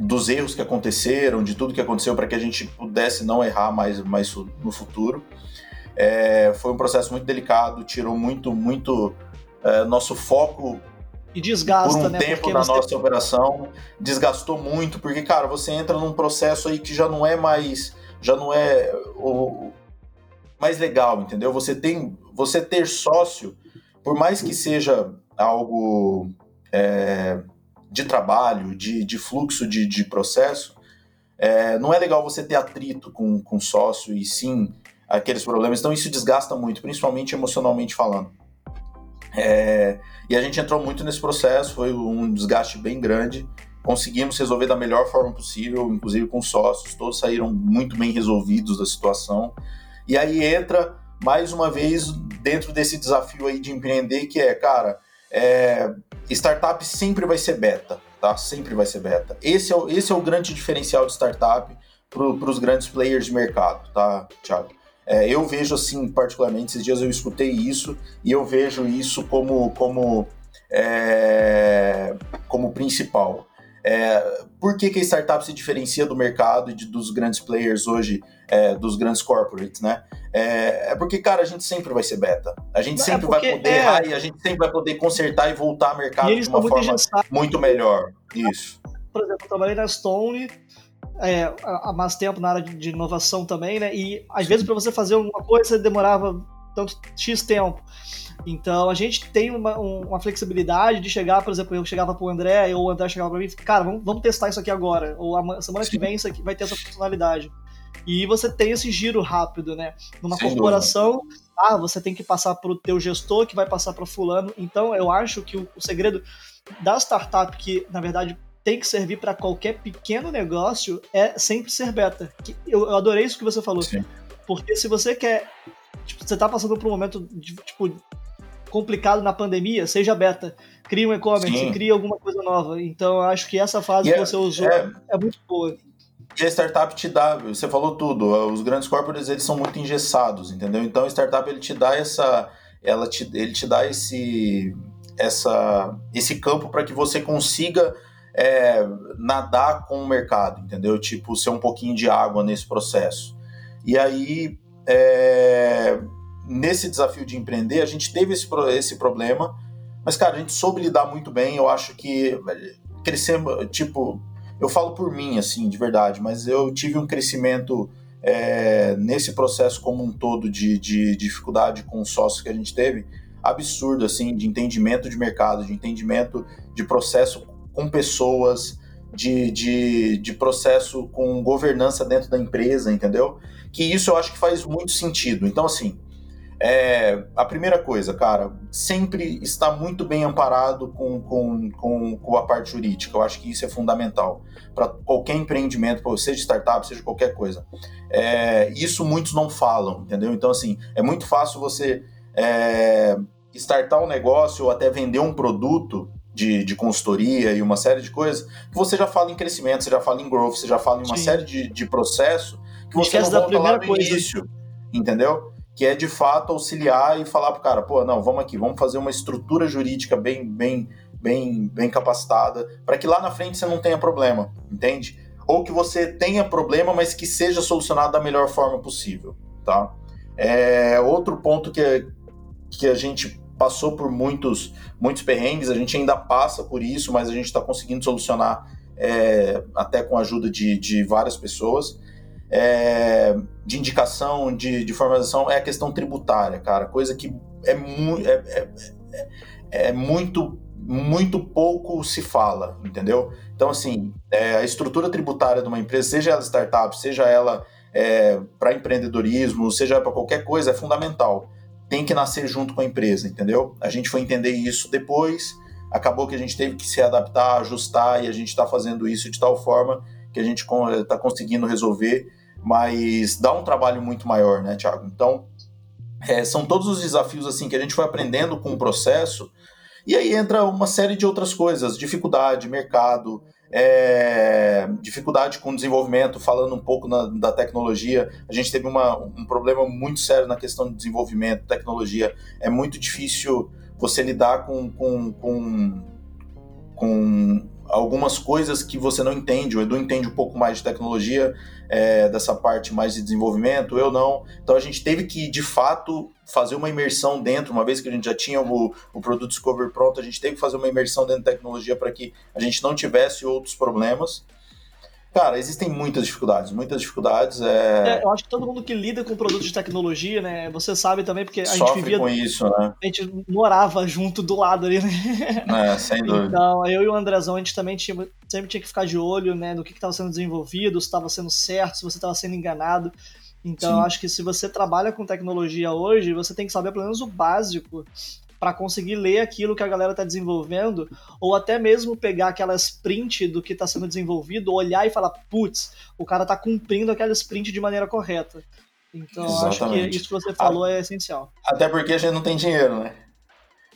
dos erros que aconteceram, de tudo que aconteceu, para que a gente pudesse não errar mais, mais no futuro. É, foi um processo muito delicado, tirou muito, muito é, nosso foco e desgasta, por um né? tempo na nossa operação, desgastou muito, porque, cara, você entra num processo aí que já não é mais, já não é o mais legal, entendeu? Você tem, você ter sócio, por mais que seja algo é, de trabalho, de, de fluxo de, de processo, é, não é legal você ter atrito com, com sócio e sim aqueles problemas. Então isso desgasta muito, principalmente emocionalmente falando. É, e a gente entrou muito nesse processo, foi um desgaste bem grande. Conseguimos resolver da melhor forma possível, inclusive com sócios, todos saíram muito bem resolvidos da situação. E aí entra mais uma vez dentro desse desafio aí de empreender, que é, cara, é, startup sempre vai ser beta, tá? Sempre vai ser beta. Esse é o, esse é o grande diferencial de startup para os grandes players de mercado, tá, Thiago? É, eu vejo assim, particularmente, esses dias eu escutei isso e eu vejo isso como, como, é, como principal. É, por que, que a startup se diferencia do mercado e de, dos grandes players hoje, é, dos grandes corporates, né? É, é, porque, cara, a gente sempre vai ser beta. A gente é sempre vai poder é. errar e a gente sempre vai poder consertar e voltar ao mercado de uma forma muito melhor. Isso. Por exemplo, eu trabalhei na Stone é, há mais tempo na área de, de inovação também, né? E às vezes para você fazer uma coisa demorava tanto X tempo. Então a gente tem uma, uma, flexibilidade de chegar, por exemplo, eu chegava pro André, ou o André chegava para mim, cara, vamos, vamos, testar isso aqui agora, ou a semana Sim. que vem isso aqui vai ter essa funcionalidade. E você tem esse giro rápido, né? Numa Sem corporação, ah, você tem que passar para o teu gestor, que vai passar para fulano. Então eu acho que o, o segredo da startup, que na verdade tem que servir para qualquer pequeno negócio, é sempre ser beta. Eu, eu adorei isso que você falou. Sim. Porque se você quer tipo, você tá passando por um momento de, tipo, complicado na pandemia, seja beta. Cria um e-commerce, cria alguma coisa nova. Então, eu acho que essa fase que é, você usou é, é muito boa. E a startup te dá, você falou tudo, os grandes corporates eles são muito engessados, entendeu? Então, a startup ele te dá essa, ela te, ele te dá esse, essa, esse campo para que você consiga é, nadar com o mercado, entendeu? Tipo, ser um pouquinho de água nesse processo. E aí, é, nesse desafio de empreender, a gente teve esse, esse problema, mas, cara, a gente soube lidar muito bem. Eu acho que crescemos, tipo, eu falo por mim, assim, de verdade, mas eu tive um crescimento é, nesse processo como um todo de, de dificuldade com os sócios que a gente teve, absurdo, assim, de entendimento de mercado, de entendimento de processo com pessoas, de, de, de processo com governança dentro da empresa, entendeu? Que isso eu acho que faz muito sentido. Então, assim, é, a primeira coisa, cara, sempre está muito bem amparado com, com, com, com a parte jurídica. Eu acho que isso é fundamental para qualquer empreendimento, seja startup, seja qualquer coisa. É, isso muitos não falam, entendeu? Então, assim, é muito fácil você é, startar um negócio ou até vender um produto de, de consultoria e uma série de coisas, que você já fala em crescimento, você já fala em growth, você já fala em uma Sim. série de, de processo que você não volta lá no coisa. início, entendeu? Que é de fato auxiliar e falar para o cara, pô, não, vamos aqui, vamos fazer uma estrutura jurídica bem, bem, bem, bem capacitada, para que lá na frente você não tenha problema, entende? Ou que você tenha problema, mas que seja solucionado da melhor forma possível, tá? É, outro ponto que, que a gente passou por muitos, muitos perrengues, a gente ainda passa por isso, mas a gente está conseguindo solucionar é, até com a ajuda de, de várias pessoas, é, de indicação, de, de formalização, é a questão tributária, cara. Coisa que é, mu é, é, é, é muito muito pouco se fala, entendeu? Então, assim, é, a estrutura tributária de uma empresa, seja ela startup, seja ela é, para empreendedorismo, seja para qualquer coisa, é fundamental. Tem que nascer junto com a empresa, entendeu? A gente foi entender isso depois, acabou que a gente teve que se adaptar, ajustar, e a gente está fazendo isso de tal forma que a gente está conseguindo resolver mas dá um trabalho muito maior, né, Thiago? Então, é, são todos os desafios assim que a gente foi aprendendo com o processo, e aí entra uma série de outras coisas, dificuldade, mercado, é, dificuldade com desenvolvimento, falando um pouco na, da tecnologia. A gente teve uma, um problema muito sério na questão de desenvolvimento, tecnologia. É muito difícil você lidar com, com, com, com algumas coisas que você não entende. O Edu entende um pouco mais de tecnologia, é, dessa parte mais de desenvolvimento, eu não. Então a gente teve que, de fato, fazer uma imersão dentro, uma vez que a gente já tinha o, o produto Discover pronto, a gente teve que fazer uma imersão dentro da tecnologia para que a gente não tivesse outros problemas. Cara, existem muitas dificuldades, muitas dificuldades. É... é... eu acho que todo mundo que lida com produtos de tecnologia, né? Você sabe também, porque a Sofre gente vivia. com isso, né? A gente morava junto do lado ali, né? É, sem dúvida. Então, eu e o Andrezão, a gente também tinha, sempre tinha que ficar de olho, né? No que estava sendo desenvolvido, se estava sendo certo, se você estava sendo enganado. Então, eu acho que se você trabalha com tecnologia hoje, você tem que saber pelo menos o básico para conseguir ler aquilo que a galera está desenvolvendo, ou até mesmo pegar aquela sprint do que está sendo desenvolvido, olhar e falar, putz, o cara está cumprindo aquela sprint de maneira correta. Então, Exatamente. acho que isso que você falou a, é essencial. Até porque a gente não tem dinheiro, né?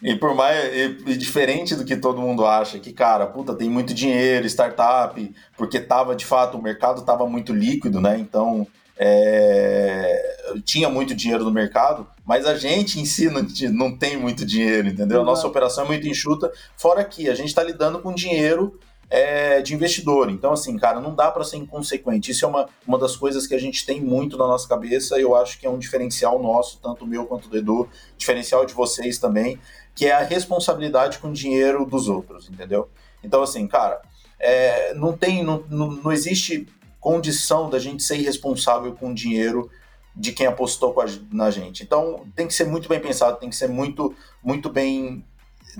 E por mais e, e diferente do que todo mundo acha, que cara, puta, tem muito dinheiro, startup, porque tava de fato o mercado tava muito líquido, né? Então, é, tinha muito dinheiro no mercado, mas a gente em si não, não tem muito dinheiro, entendeu? A nossa operação é muito enxuta, fora que a gente está lidando com dinheiro é, de investidor. Então, assim, cara, não dá para ser inconsequente. Isso é uma, uma das coisas que a gente tem muito na nossa cabeça e eu acho que é um diferencial nosso, tanto meu quanto do Edu, diferencial de vocês também, que é a responsabilidade com o dinheiro dos outros, entendeu? Então, assim, cara, é, não tem, não, não, não existe condição da gente ser irresponsável com o dinheiro de quem apostou a, na gente. Então tem que ser muito bem pensado, tem que ser muito, muito bem.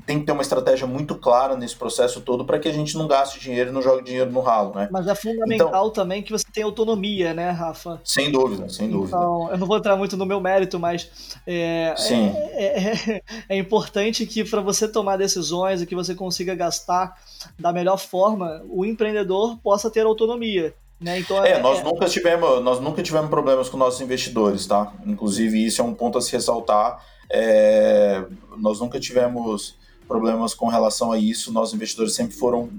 Tem que ter uma estratégia muito clara nesse processo todo para que a gente não gaste dinheiro e não jogue dinheiro no ralo, né? Mas é fundamental então, também que você tenha autonomia, né, Rafa? Sem dúvida, sem dúvida. Então, eu não vou entrar muito no meu mérito, mas é, Sim. é, é, é importante que para você tomar decisões e que você consiga gastar da melhor forma, o empreendedor possa ter autonomia. Né? Então, é, é, nós, é... Nunca tivemos, nós nunca tivemos problemas com nossos investidores, tá? Inclusive, isso é um ponto a se ressaltar. É, nós nunca tivemos problemas com relação a isso. Nossos investidores sempre foram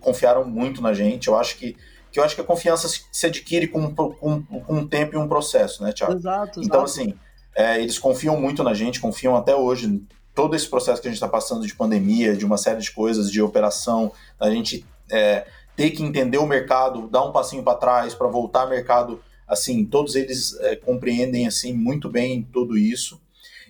confiaram muito na gente. Eu acho que, que eu acho que a confiança se adquire com, com, com um tempo e um processo, né, Thiago? Exato. Então, exato. assim, é, eles confiam muito na gente, confiam até hoje. Todo esse processo que a gente está passando de pandemia, de uma série de coisas, de operação, a gente é, ter que entender o mercado, dar um passinho para trás para voltar ao mercado, assim, todos eles é, compreendem assim muito bem tudo isso.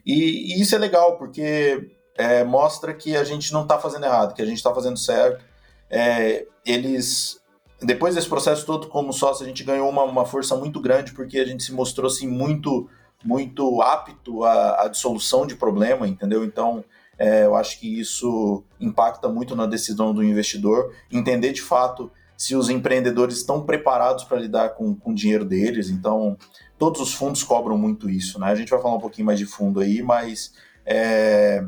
E, e isso é legal porque é, mostra que a gente não está fazendo errado, que a gente está fazendo certo. É, eles, depois desse processo todo como sócio, a gente ganhou uma, uma força muito grande porque a gente se mostrou assim muito muito apto à, à dissolução de problema, entendeu? Então é, eu acho que isso impacta muito na decisão do investidor, entender de fato se os empreendedores estão preparados para lidar com, com o dinheiro deles. Então, todos os fundos cobram muito isso, né? A gente vai falar um pouquinho mais de fundo aí, mas é,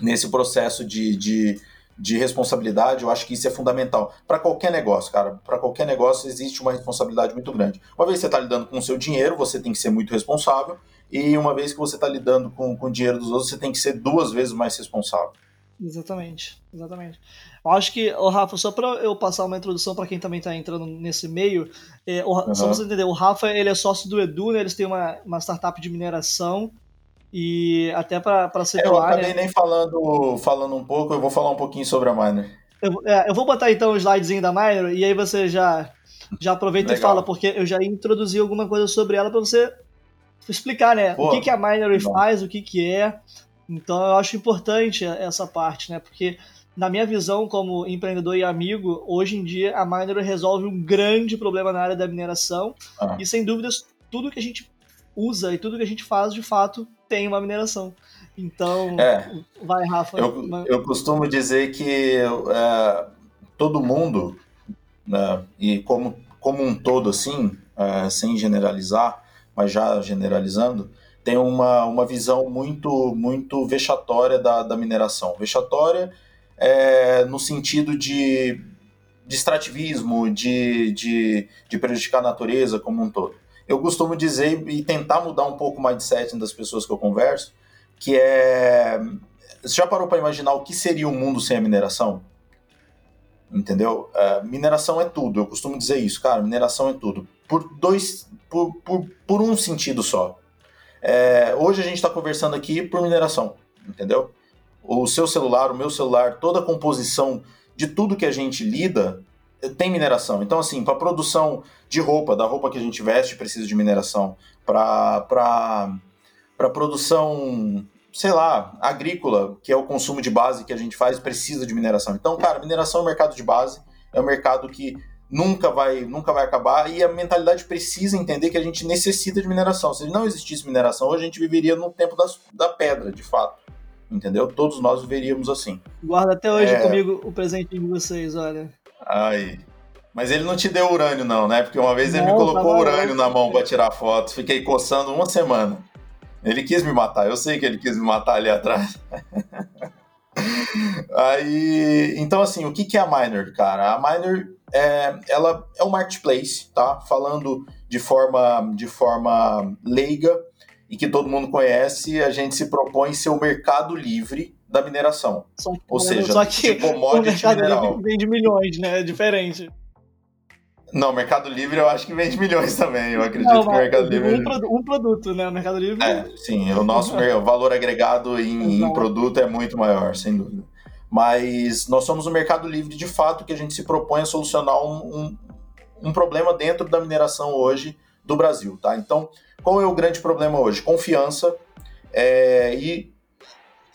nesse processo de, de, de, responsabilidade, eu acho que isso é fundamental. Para qualquer negócio, cara, para qualquer negócio existe uma responsabilidade muito grande. Uma vez que você está lidando com o seu dinheiro, você tem que ser muito responsável e uma vez que você está lidando com, com o dinheiro dos outros, você tem que ser duas vezes mais responsável. Exatamente, exatamente. Eu acho que, o Rafa, só para eu passar uma introdução para quem também está entrando nesse meio, é, o, uhum. só você entender, o Rafa ele é sócio do Edu, né, eles têm uma, uma startup de mineração e até para situar... Eu acabei né, nem falando, falando um pouco, eu vou falar um pouquinho sobre a Miner. Eu, é, eu vou botar então o slidezinho da Miner e aí você já, já aproveita Legal. e fala, porque eu já introduzi alguma coisa sobre ela para você explicar, né? Pô, o que, que a Minery faz, o que, que é. Então eu acho importante essa parte, né? Porque na minha visão como empreendedor e amigo, hoje em dia a Minery resolve um grande problema na área da mineração ah. e sem dúvidas tudo que a gente usa e tudo que a gente faz de fato tem uma mineração. Então, é, vai, Rafa. Eu, eu costumo dizer que é, todo mundo, né, e como, como um todo assim, é, sem generalizar, mas já generalizando, tem uma, uma visão muito muito vexatória da, da mineração. Vexatória é, no sentido de, de extrativismo, de, de, de prejudicar a natureza como um todo. Eu costumo dizer e tentar mudar um pouco o mindset das pessoas que eu converso, que é... Você já parou para imaginar o que seria o um mundo sem a mineração? Entendeu? É, mineração é tudo, eu costumo dizer isso, cara, mineração é tudo. Por dois, por, por, por um sentido só. É, hoje a gente está conversando aqui por mineração, entendeu? O seu celular, o meu celular, toda a composição de tudo que a gente lida eh, tem mineração. Então, assim, para produção de roupa, da roupa que a gente veste, precisa de mineração. Para produção, sei lá, agrícola, que é o consumo de base que a gente faz, precisa de mineração. Então, cara, mineração é um mercado de base, é um mercado que nunca vai, nunca vai acabar e a mentalidade precisa entender que a gente necessita de mineração. Se não existisse mineração, hoje a gente viveria no tempo das, da pedra, de fato. Entendeu? Todos nós viveríamos assim. Guarda até hoje é... comigo o presente de vocês, olha. Ai. Mas ele não te deu urânio, não, né? Porque uma vez não, ele me colocou urânio na mão para tirar foto. Fiquei coçando uma semana. Ele quis me matar, eu sei que ele quis me matar ali atrás. Aí, então assim, o que que é a Miner, cara? A Miner é, ela é um marketplace, tá? Falando de forma, de forma leiga e que todo mundo conhece, a gente se propõe ser o mercado livre da mineração. Só, Ou seja, só que commodity o mercado mineral. livre vende milhões, né? É diferente. Não, Mercado Livre eu acho que vende milhões também. Eu acredito não, que o Mercado Livre. Um, um, produto, né? O Mercado Livre. É, sim, o nosso valor agregado em, em, produto é muito maior, sem dúvida. Mas nós somos um mercado livre de fato que a gente se propõe a solucionar um, um, um problema dentro da mineração hoje do Brasil, tá? Então, qual é o grande problema hoje? Confiança é, e,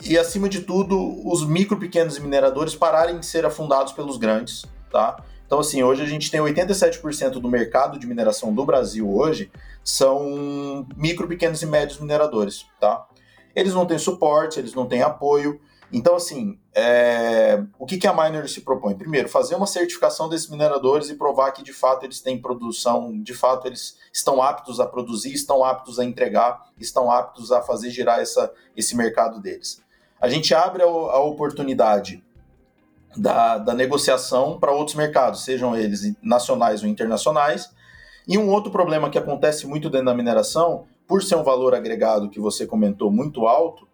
e, acima de tudo, os micro pequenos mineradores pararem de ser afundados pelos grandes, tá? Então, assim, hoje a gente tem 87% do mercado de mineração do Brasil hoje são micro, pequenos e médios mineradores, tá? Eles não têm suporte, eles não têm apoio, então, assim, é... o que, que a Miner se propõe? Primeiro, fazer uma certificação desses mineradores e provar que de fato eles têm produção, de fato eles estão aptos a produzir, estão aptos a entregar, estão aptos a fazer girar essa, esse mercado deles. A gente abre a, a oportunidade da, da negociação para outros mercados, sejam eles nacionais ou internacionais. E um outro problema que acontece muito dentro da mineração, por ser um valor agregado que você comentou muito alto,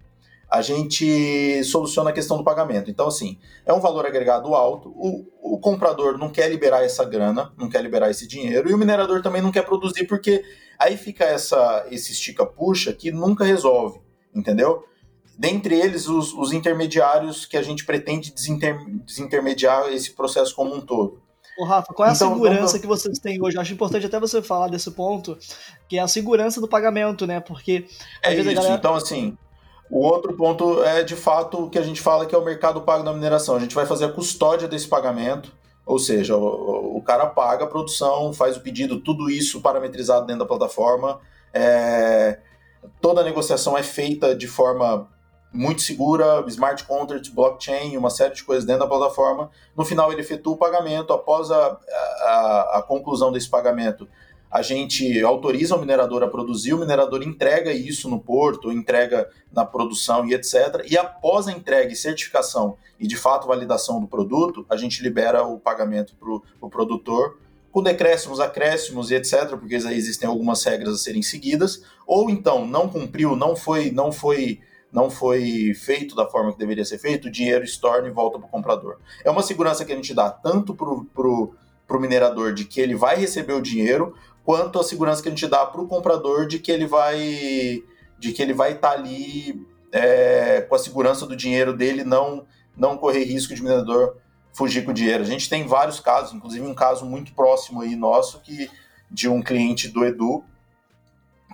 a gente soluciona a questão do pagamento. Então, assim, é um valor agregado alto, o, o comprador não quer liberar essa grana, não quer liberar esse dinheiro, e o minerador também não quer produzir, porque aí fica essa, esse estica-puxa que nunca resolve, entendeu? Dentre eles, os, os intermediários que a gente pretende desinter, desintermediar esse processo como um todo. Ô, Rafa, qual é a então, segurança que vocês têm hoje? Eu acho importante até você falar desse ponto, que é a segurança do pagamento, né? Porque. É isso, galera... então assim, o outro ponto é, de fato, o que a gente fala que é o mercado pago na mineração. A gente vai fazer a custódia desse pagamento, ou seja, o, o cara paga a produção, faz o pedido, tudo isso parametrizado dentro da plataforma. É, toda a negociação é feita de forma muito segura, smart contract, blockchain, uma série de coisas dentro da plataforma. No final, ele efetua o pagamento. Após a, a, a conclusão desse pagamento, a gente autoriza o minerador a produzir, o minerador entrega isso no porto, entrega na produção e etc. E após a entrega e certificação e de fato validação do produto, a gente libera o pagamento para o pro produtor com decréscimos, acréscimos e etc, porque existem algumas regras a serem seguidas, ou então não cumpriu, não foi, não foi, não foi feito da forma que deveria ser feito, o dinheiro estorna e volta para o comprador. É uma segurança que a gente dá tanto para o minerador de que ele vai receber o dinheiro, quanto a segurança que a gente dá para o comprador de que ele vai de que ele vai estar tá ali é, com a segurança do dinheiro dele, não não correr risco de minerador fugir com o dinheiro. A gente tem vários casos, inclusive um caso muito próximo aí nosso que de um cliente do Edu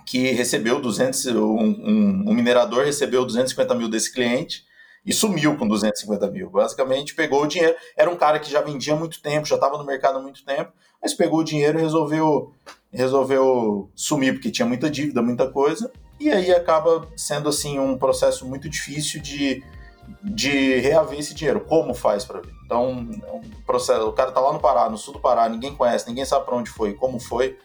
que recebeu 200, um, um, um minerador recebeu 250 mil desse cliente e sumiu com 250 mil. Basicamente, pegou o dinheiro. Era um cara que já vendia há muito tempo, já estava no mercado há muito tempo, mas pegou o dinheiro e resolveu, resolveu sumir, porque tinha muita dívida, muita coisa. E aí acaba sendo assim um processo muito difícil de, de reaver esse dinheiro. Como faz para ver? Então, é um processo, o cara está lá no Pará, no sul do Pará, ninguém conhece, ninguém sabe para onde foi, como foi.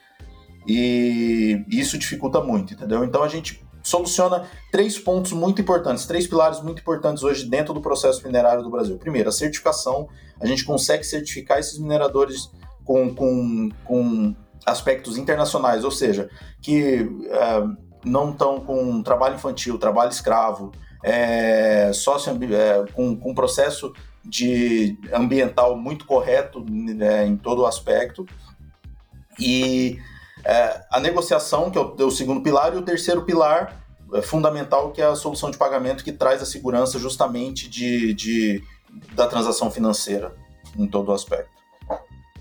E isso dificulta muito, entendeu? Então a gente soluciona três pontos muito importantes, três pilares muito importantes hoje dentro do processo minerário do Brasil. Primeiro, a certificação. A gente consegue certificar esses mineradores com, com, com aspectos internacionais, ou seja, que uh, não estão com trabalho infantil, trabalho escravo, é, sócio, é, com, com processo de ambiental muito correto né, em todo o aspecto. E é, a negociação, que é o, é o, segundo pilar, e o terceiro pilar é fundamental, que é a solução de pagamento, que traz a segurança justamente de, de da transação financeira em todo o aspecto.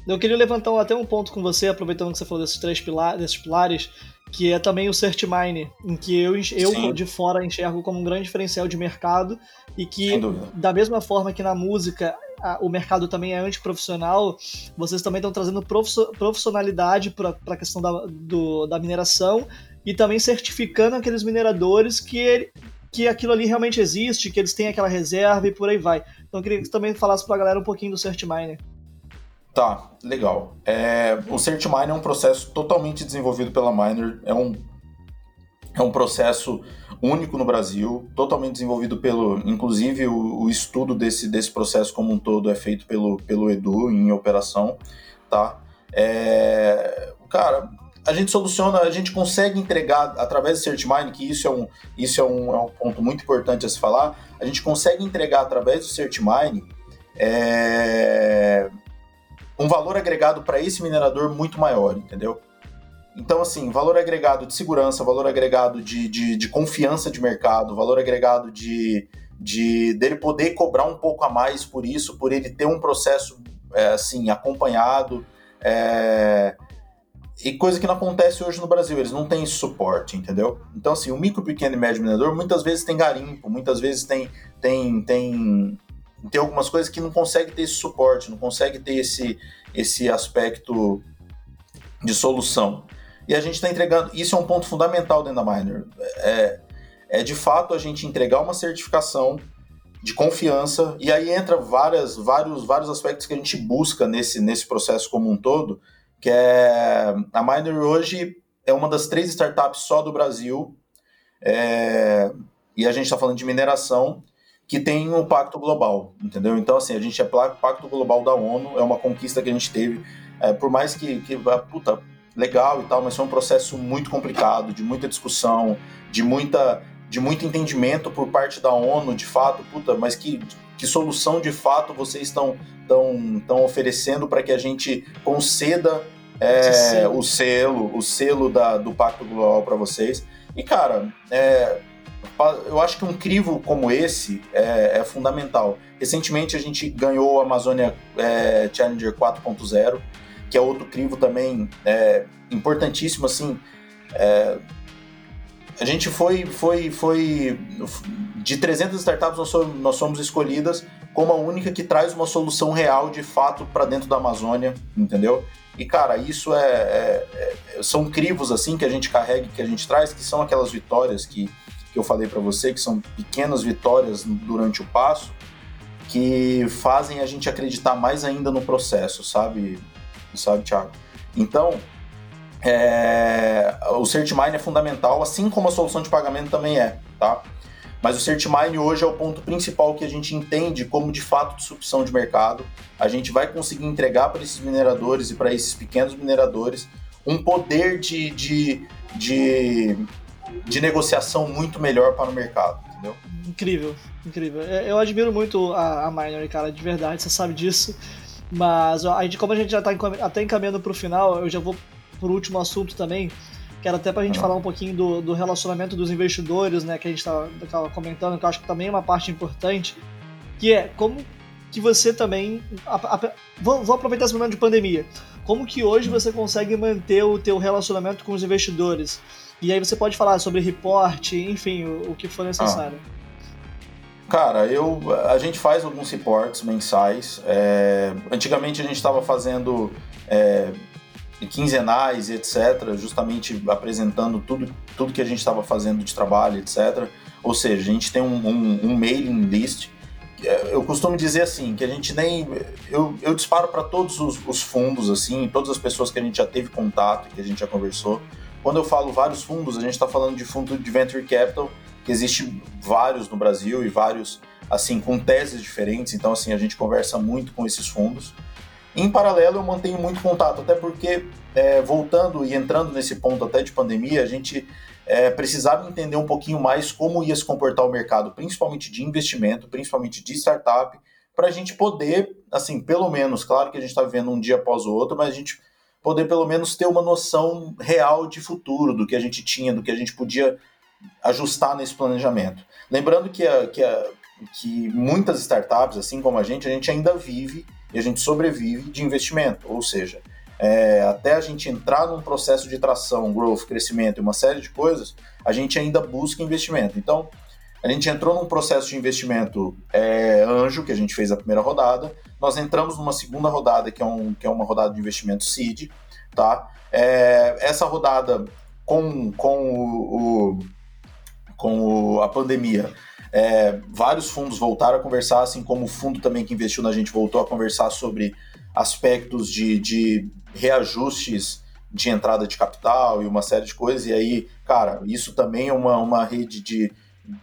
Eu queria levantar até um ponto com você, aproveitando que você falou desses três pilares, desses pilares que é também o CertMine, em que eu, eu de fora enxergo como um grande diferencial de mercado e que, da mesma forma que na música a, o mercado também é antiprofissional, vocês também estão trazendo profissionalidade para a questão da, do, da mineração e também certificando aqueles mineradores que, ele, que aquilo ali realmente existe, que eles têm aquela reserva e por aí vai. Então eu queria que você também falasse para a galera um pouquinho do CertMiner. Tá, legal. É, o CertMiner é um processo totalmente desenvolvido pela Miner, é um, é um processo único no Brasil, totalmente desenvolvido pelo, inclusive o, o, estudo desse, desse processo como um todo é feito pelo, pelo Edu em operação, tá? É, cara, a gente soluciona, a gente consegue entregar através do CertMine, que isso é um, isso é um, é um ponto muito importante a se falar, a gente consegue entregar através do CertMine é, um valor agregado para esse minerador muito maior, entendeu? Então, assim, valor agregado de segurança, valor agregado de, de, de confiança de mercado, valor agregado de, de dele poder cobrar um pouco a mais por isso, por ele ter um processo é, assim acompanhado. É, e coisa que não acontece hoje no Brasil, eles não têm suporte, entendeu? Então, assim, o micro, pequeno e médio minerador muitas vezes tem garimpo, muitas vezes tem, tem, tem, tem algumas coisas que não consegue ter esse suporte, não consegue ter esse, esse aspecto de solução. E a gente está entregando, isso é um ponto fundamental dentro da Miner. É, é de fato a gente entregar uma certificação de confiança, e aí entra várias, vários, vários aspectos que a gente busca nesse, nesse processo como um todo, que é a Miner hoje é uma das três startups só do Brasil, é, e a gente está falando de mineração, que tem um pacto global, entendeu? Então, assim, a gente é pacto global da ONU, é uma conquista que a gente teve, é, por mais que, que puta, legal e tal, mas foi um processo muito complicado, de muita discussão, de muita de muito entendimento por parte da ONU, de fato, puta, mas que, que solução de fato vocês estão estão estão oferecendo para que a gente conceda é, o selo, o selo da, do Pacto Global para vocês. E cara, é, eu acho que um crivo como esse é, é, fundamental. Recentemente a gente ganhou o Amazônia é, Challenger 4.0, que é outro crivo também é, importantíssimo assim. É, a gente foi, foi, foi de 300 startups nós somos, nós somos escolhidas como a única que traz uma solução real de fato para dentro da Amazônia, entendeu? E cara, isso é, é, é, são crivos assim que a gente carrega, que a gente traz, que são aquelas vitórias que, que eu falei para você, que são pequenas vitórias durante o passo, que fazem a gente acreditar mais ainda no processo, sabe, sabe, Thiago? Então, é, o CertMine é fundamental, assim como a solução de pagamento também é, tá? Mas o CertMine hoje é o ponto principal que a gente entende como de fato disrupção de mercado. A gente vai conseguir entregar para esses mineradores e para esses pequenos mineradores um poder de, de, de, de negociação muito melhor para o mercado, entendeu? Incrível, incrível. É, eu admiro muito a, a Miner, cara, de verdade, você sabe disso. Mas a gente, como a gente já está até encaminhando para o final, eu já vou por último assunto também, que era até para a gente falar um pouquinho do, do relacionamento dos investidores, né, que a gente estava comentando, que eu acho que também é uma parte importante, que é como que você também, a, a, vou, vou, aproveitar esse momento de pandemia, como que hoje você consegue manter o teu relacionamento com os investidores? E aí você pode falar sobre reporte, enfim, o, o que for necessário. Ah. Cara, eu, a gente faz alguns reportes mensais. É, antigamente a gente estava fazendo é, quinzenais etc., justamente apresentando tudo, tudo que a gente estava fazendo de trabalho, etc. Ou seja, a gente tem um, um, um mailing list. É, eu costumo dizer assim, que a gente nem. Eu, eu disparo para todos os, os, fundos, assim, todas as pessoas que a gente já teve contato, que a gente já conversou. Quando eu falo vários fundos, a gente está falando de fundo de venture capital, que existe vários no Brasil e vários, assim, com teses diferentes. Então, assim, a gente conversa muito com esses fundos. Em paralelo, eu mantenho muito contato, até porque, é, voltando e entrando nesse ponto até de pandemia, a gente é, precisava entender um pouquinho mais como ia se comportar o mercado, principalmente de investimento, principalmente de startup, para a gente poder, assim, pelo menos, claro que a gente está vivendo um dia após o outro, mas a gente poder pelo menos ter uma noção real de futuro, do que a gente tinha, do que a gente podia ajustar nesse planejamento. Lembrando que, a, que, a, que muitas startups, assim como a gente, a gente ainda vive e a gente sobrevive de investimento, ou seja, é, até a gente entrar num processo de tração, growth, crescimento e uma série de coisas, a gente ainda busca investimento. Então, a gente entrou num processo de investimento é, anjo, que a gente fez a primeira rodada, nós entramos numa segunda rodada, que é, um, que é uma rodada de investimento seed, tá? É, essa rodada com, com, o, o com o, a pandemia, é, vários fundos voltaram a conversar, assim como o fundo também que investiu na gente voltou a conversar sobre aspectos de, de reajustes de entrada de capital e uma série de coisas. E aí, cara, isso também é uma, uma rede de,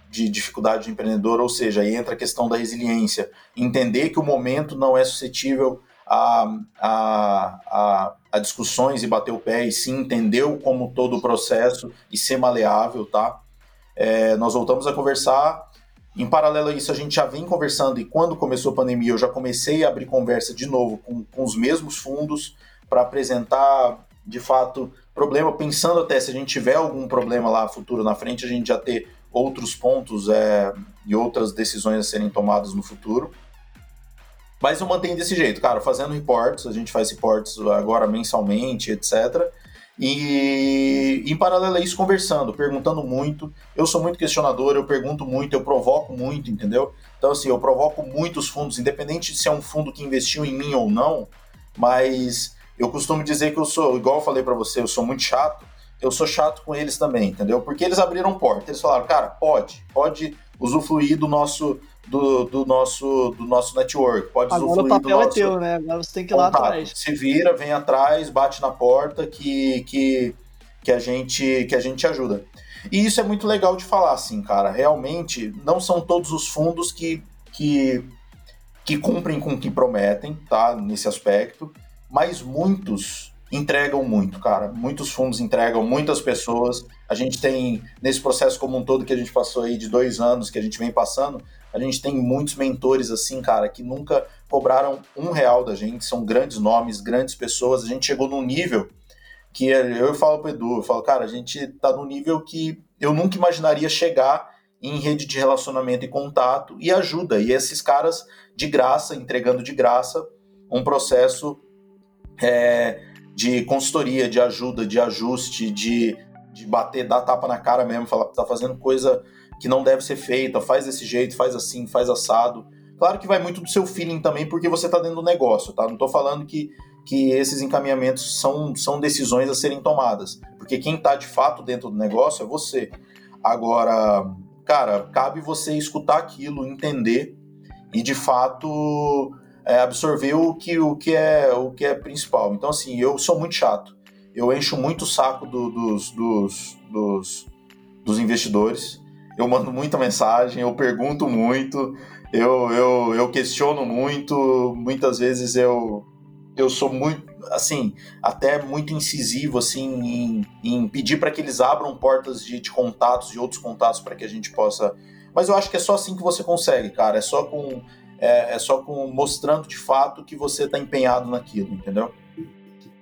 de dificuldade de empreendedor, ou seja, aí entra a questão da resiliência. Entender que o momento não é suscetível a, a, a, a discussões e bater o pé, e sim entender como todo o processo e ser maleável, tá? É, nós voltamos a conversar em paralelo a isso, a gente já vem conversando e quando começou a pandemia, eu já comecei a abrir conversa de novo com, com os mesmos fundos para apresentar, de fato, problema, pensando até se a gente tiver algum problema lá futuro na frente, a gente já ter outros pontos é, e outras decisões a serem tomadas no futuro. Mas eu mantenho desse jeito, cara, fazendo reports, a gente faz reports agora mensalmente, etc. E em paralelo a isso, conversando, perguntando muito. Eu sou muito questionador, eu pergunto muito, eu provoco muito, entendeu? Então, assim, eu provoco muitos fundos, independente se é um fundo que investiu em mim ou não, mas eu costumo dizer que eu sou, igual eu falei para você, eu sou muito chato eu sou chato com eles também, entendeu? Porque eles abriram porta, eles falaram, cara, pode, pode usufruir do nosso do, do nosso do nosso network, pode Agora usufruir o papel do é teu, né? Agora você tem que ir lá contato. atrás. Se vira, vem atrás, bate na porta que que que a gente que a gente ajuda. E isso é muito legal de falar, assim, cara. Realmente, não são todos os fundos que, que, que cumprem com o que prometem, tá? Nesse aspecto, mas muitos entregam muito, cara. Muitos fundos entregam, muitas pessoas. A gente tem, nesse processo como um todo que a gente passou aí de dois anos, que a gente vem passando, a gente tem muitos mentores, assim, cara, que nunca cobraram um real da gente. São grandes nomes, grandes pessoas. A gente chegou num nível que eu falo pro Edu, eu falo, cara, a gente tá num nível que eu nunca imaginaria chegar em rede de relacionamento e contato e ajuda. E esses caras de graça, entregando de graça um processo é, de consultoria, de ajuda, de ajuste, de, de bater, dar tapa na cara mesmo, falar, tá fazendo coisa que não deve ser feita, faz desse jeito, faz assim, faz assado. Claro que vai muito do seu feeling também, porque você tá dentro do negócio, tá? Não tô falando que, que esses encaminhamentos são, são decisões a serem tomadas, porque quem tá de fato dentro do negócio é você. Agora, cara, cabe você escutar aquilo, entender e de fato é, absorver o que, o, que é, o que é principal. Então, assim, eu sou muito chato. Eu encho muito o saco do, dos, dos, dos, dos investidores. Eu mando muita mensagem, eu pergunto muito, eu, eu, eu questiono muito. Muitas vezes eu, eu sou muito, assim, até muito incisivo, assim, em, em pedir para que eles abram portas de, de contatos, de outros contatos, para que a gente possa. Mas eu acho que é só assim que você consegue, cara. É só com é, é só com mostrando de fato que você está empenhado naquilo, entendeu?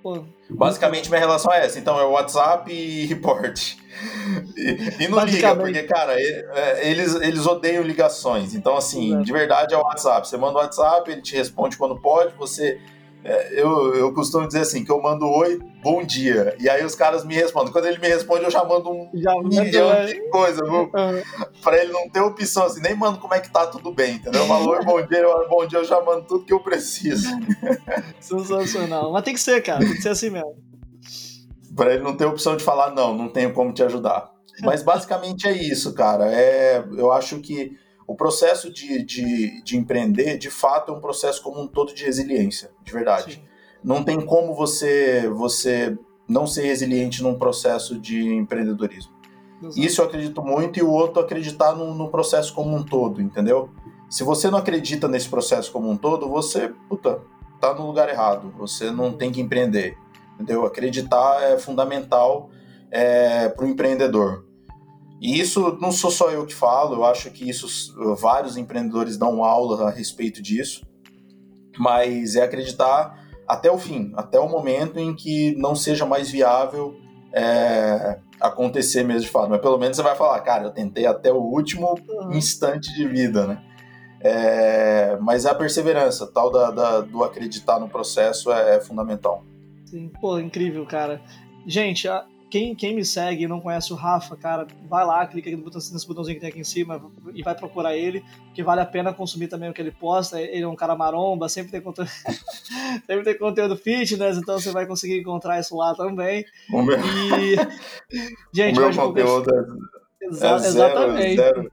Pô, Basicamente, minha relação é essa. Então, é WhatsApp e report. E, e não liga, porque, cara, é, eles, eles odeiam ligações. Então, assim, de verdade é o WhatsApp. Você manda o WhatsApp, ele te responde quando pode, você é, eu, eu costumo dizer assim, que eu mando oi, bom dia. E aí os caras me respondem. Quando ele me responde, eu já mando um já milhão é. de coisa, viu? Uhum. Pra ele não ter opção, assim, nem mando como é que tá tudo bem, entendeu? Falo oi, bom dia, eu, bom dia, eu já mando tudo que eu preciso. Sensacional. Mas tem que ser, cara, tem que ser assim mesmo. Pra ele não ter opção de falar, não, não tenho como te ajudar. Mas basicamente é isso, cara. É, eu acho que o processo de, de, de, empreender, de fato, é um processo como um todo de resiliência, de verdade. Sim. Não tem como você, você não ser resiliente num processo de empreendedorismo. Exato. Isso eu acredito muito e o outro acreditar no, no, processo como um todo, entendeu? Se você não acredita nesse processo como um todo, você, puta, tá no lugar errado. Você não tem que empreender, entendeu? Acreditar é fundamental é, para o empreendedor. E isso não sou só eu que falo, eu acho que isso vários empreendedores dão aula a respeito disso, mas é acreditar até o fim, até o momento em que não seja mais viável é, acontecer mesmo de fato. Mas pelo menos você vai falar, cara, eu tentei até o último uhum. instante de vida, né? É, mas a perseverança, tal da, da, do acreditar no processo é, é fundamental. Sim, pô, incrível, cara. Gente, a, quem, quem me segue e não conhece o Rafa, cara, vai lá, clica nesse botãozinho que tem aqui em cima e vai procurar ele, que vale a pena consumir também o que ele posta. Ele é um cara maromba, sempre tem conteúdo, sempre tem conteúdo fitness, então você vai conseguir encontrar isso lá também. O meu, e... Gente, o meu conteúdo é, Exa é zero, exatamente. Zero,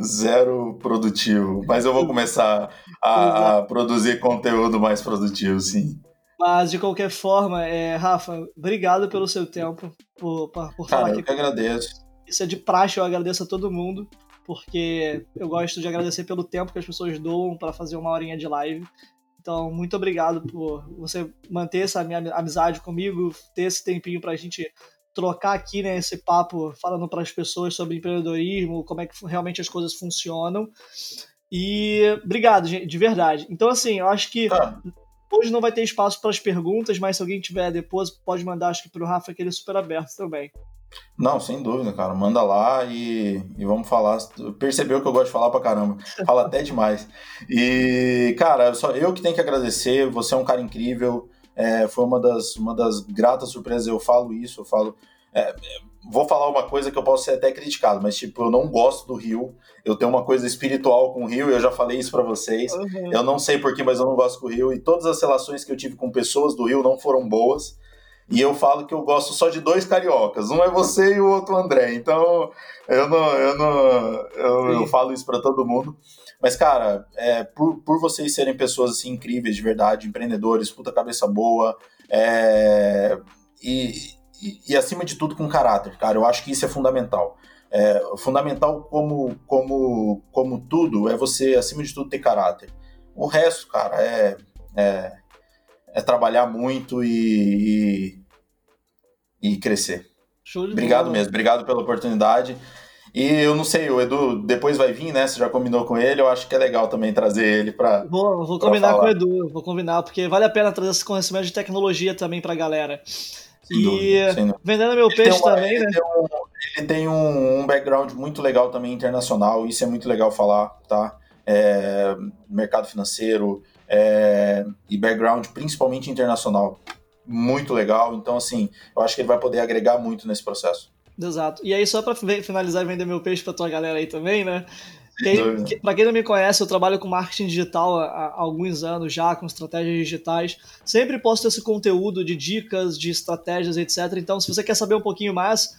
zero produtivo, mas eu vou começar a, a produzir conteúdo mais produtivo, sim. Mas, de qualquer forma, é, Rafa, obrigado pelo seu tempo, por, por, por falar Cara, aqui. Eu que agradeço. Isso é de praxe, eu agradeço a todo mundo, porque eu gosto de agradecer pelo tempo que as pessoas doam para fazer uma horinha de live. Então, muito obrigado por você manter essa minha amizade comigo, ter esse tempinho para a gente trocar aqui né, esse papo falando para as pessoas sobre empreendedorismo, como é que realmente as coisas funcionam. E obrigado, gente, de verdade. Então, assim, eu acho que ah. Hoje não vai ter espaço para as perguntas, mas se alguém tiver depois, pode mandar acho que para o Rafa, que ele é super aberto também. Não, sem dúvida, cara. Manda lá e, e vamos falar. Percebeu que eu gosto de falar pra caramba. Fala até demais. E, cara, só eu que tenho que agradecer. Você é um cara incrível. É, foi uma das, uma das gratas surpresas. Eu falo isso, eu falo. É, vou falar uma coisa que eu posso ser até criticado, mas tipo, eu não gosto do Rio. Eu tenho uma coisa espiritual com o Rio, eu já falei isso para vocês. Uhum. Eu não sei porquê, mas eu não gosto do Rio. E todas as relações que eu tive com pessoas do Rio não foram boas. E eu falo que eu gosto só de dois cariocas. Um é você e o outro o André. Então, eu não, eu não, eu, eu falo isso para todo mundo. Mas, cara, é, por, por vocês serem pessoas assim incríveis, de verdade, empreendedores, puta cabeça boa, é, e, e, e, acima de tudo com caráter, cara, eu acho que isso é fundamental. É, fundamental como, como, como tudo é você, acima de tudo, ter caráter. O resto, cara, é, é é trabalhar muito e, e, e crescer. obrigado bola. mesmo, obrigado pela oportunidade. E eu não sei, o Edu depois vai vir, né? Você já combinou com ele, eu acho que é legal também trazer ele para. Vou, vou combinar com o Edu, vou combinar, porque vale a pena trazer esse conhecimento de tecnologia também para a galera. Sem e dúvida, vendendo meu peixe uma, também, ele né? Tem um, ele tem um, um, background muito legal também internacional, isso é muito legal falar, tá? É, mercado financeiro, é, e background principalmente internacional. Muito legal. Então, assim, eu acho que ele vai poder agregar muito nesse processo. Exato. E aí, só para finalizar e vender meu peixe para tua galera aí também, né? Que, para quem não me conhece, eu trabalho com marketing digital há, há, alguns anos já, com estratégias digitais. Sempre posto esse conteúdo de dicas, de estratégias, etc. Então, se você quer saber um pouquinho mais,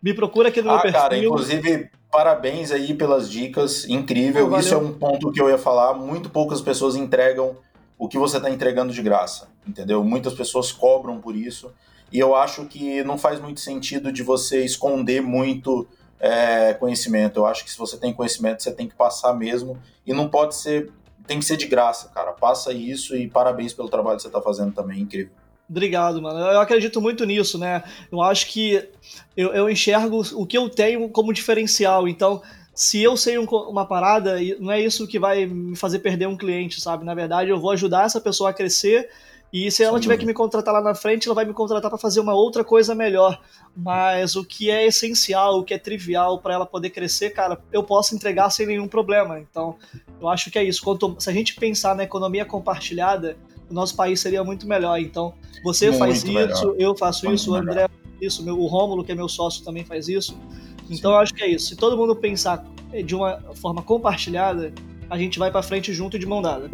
me procura aqui no ah, meu perfil. Cara, inclusive, parabéns aí pelas dicas, incrível. Oh, Isso é um ponto que eu ia falar. Muito poucas pessoas entregam o que você está entregando de graça, entendeu? Muitas pessoas cobram por isso. E eu acho que não faz muito sentido de você esconder muito é, conhecimento. Eu acho que se você tem conhecimento, você tem que passar mesmo. E não pode ser. Tem que ser de graça, cara. Passa isso e parabéns pelo trabalho que você está fazendo também. Incrível. Obrigado, mano. Eu acredito muito nisso, né? Eu acho que eu, eu enxergo o que eu tenho como diferencial. Então, se eu sei um, uma parada, não é isso que vai me fazer perder um cliente, sabe? Na verdade, eu vou ajudar essa pessoa a crescer e se ela Sim. tiver que me contratar lá na frente, ela vai me contratar para fazer uma outra coisa melhor. Mas o que é essencial, o que é trivial para ela poder crescer, cara, eu posso entregar sem nenhum problema. Então, eu acho que é isso. Quanto, se a gente pensar na economia compartilhada, o nosso país seria muito melhor. Então, você muito faz melhor. isso, eu faço muito isso, o André faz isso, o Rômulo, que é meu sócio, também faz isso. Então, Sim. eu acho que é isso. Se todo mundo pensar de uma forma compartilhada, a gente vai para frente junto de mão dada.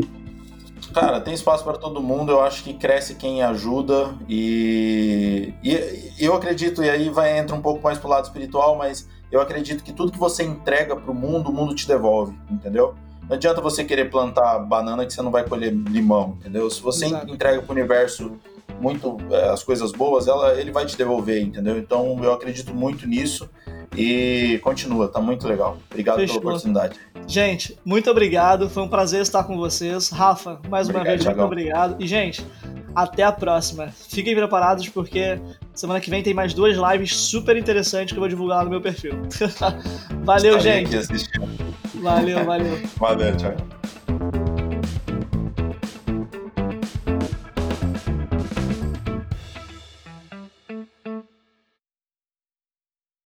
Cara, tem espaço para todo mundo. Eu acho que cresce quem ajuda e, e eu acredito e aí vai entra um pouco mais pro lado espiritual, mas eu acredito que tudo que você entrega pro mundo, o mundo te devolve, entendeu? Não adianta você querer plantar banana que você não vai colher limão, entendeu? Se você Exato. entrega pro universo muito é, as coisas boas, ela, ele vai te devolver, entendeu? Então eu acredito muito nisso e continua, tá muito legal. Obrigado Fechou. pela oportunidade. Gente, muito obrigado. Foi um prazer estar com vocês. Rafa, mais obrigado, uma vez, muito obrigado. E, gente, até a próxima. Fiquem preparados porque semana que vem tem mais duas lives super interessantes que eu vou divulgar no meu perfil. valeu, gente. Valeu, valeu. valeu, tchau.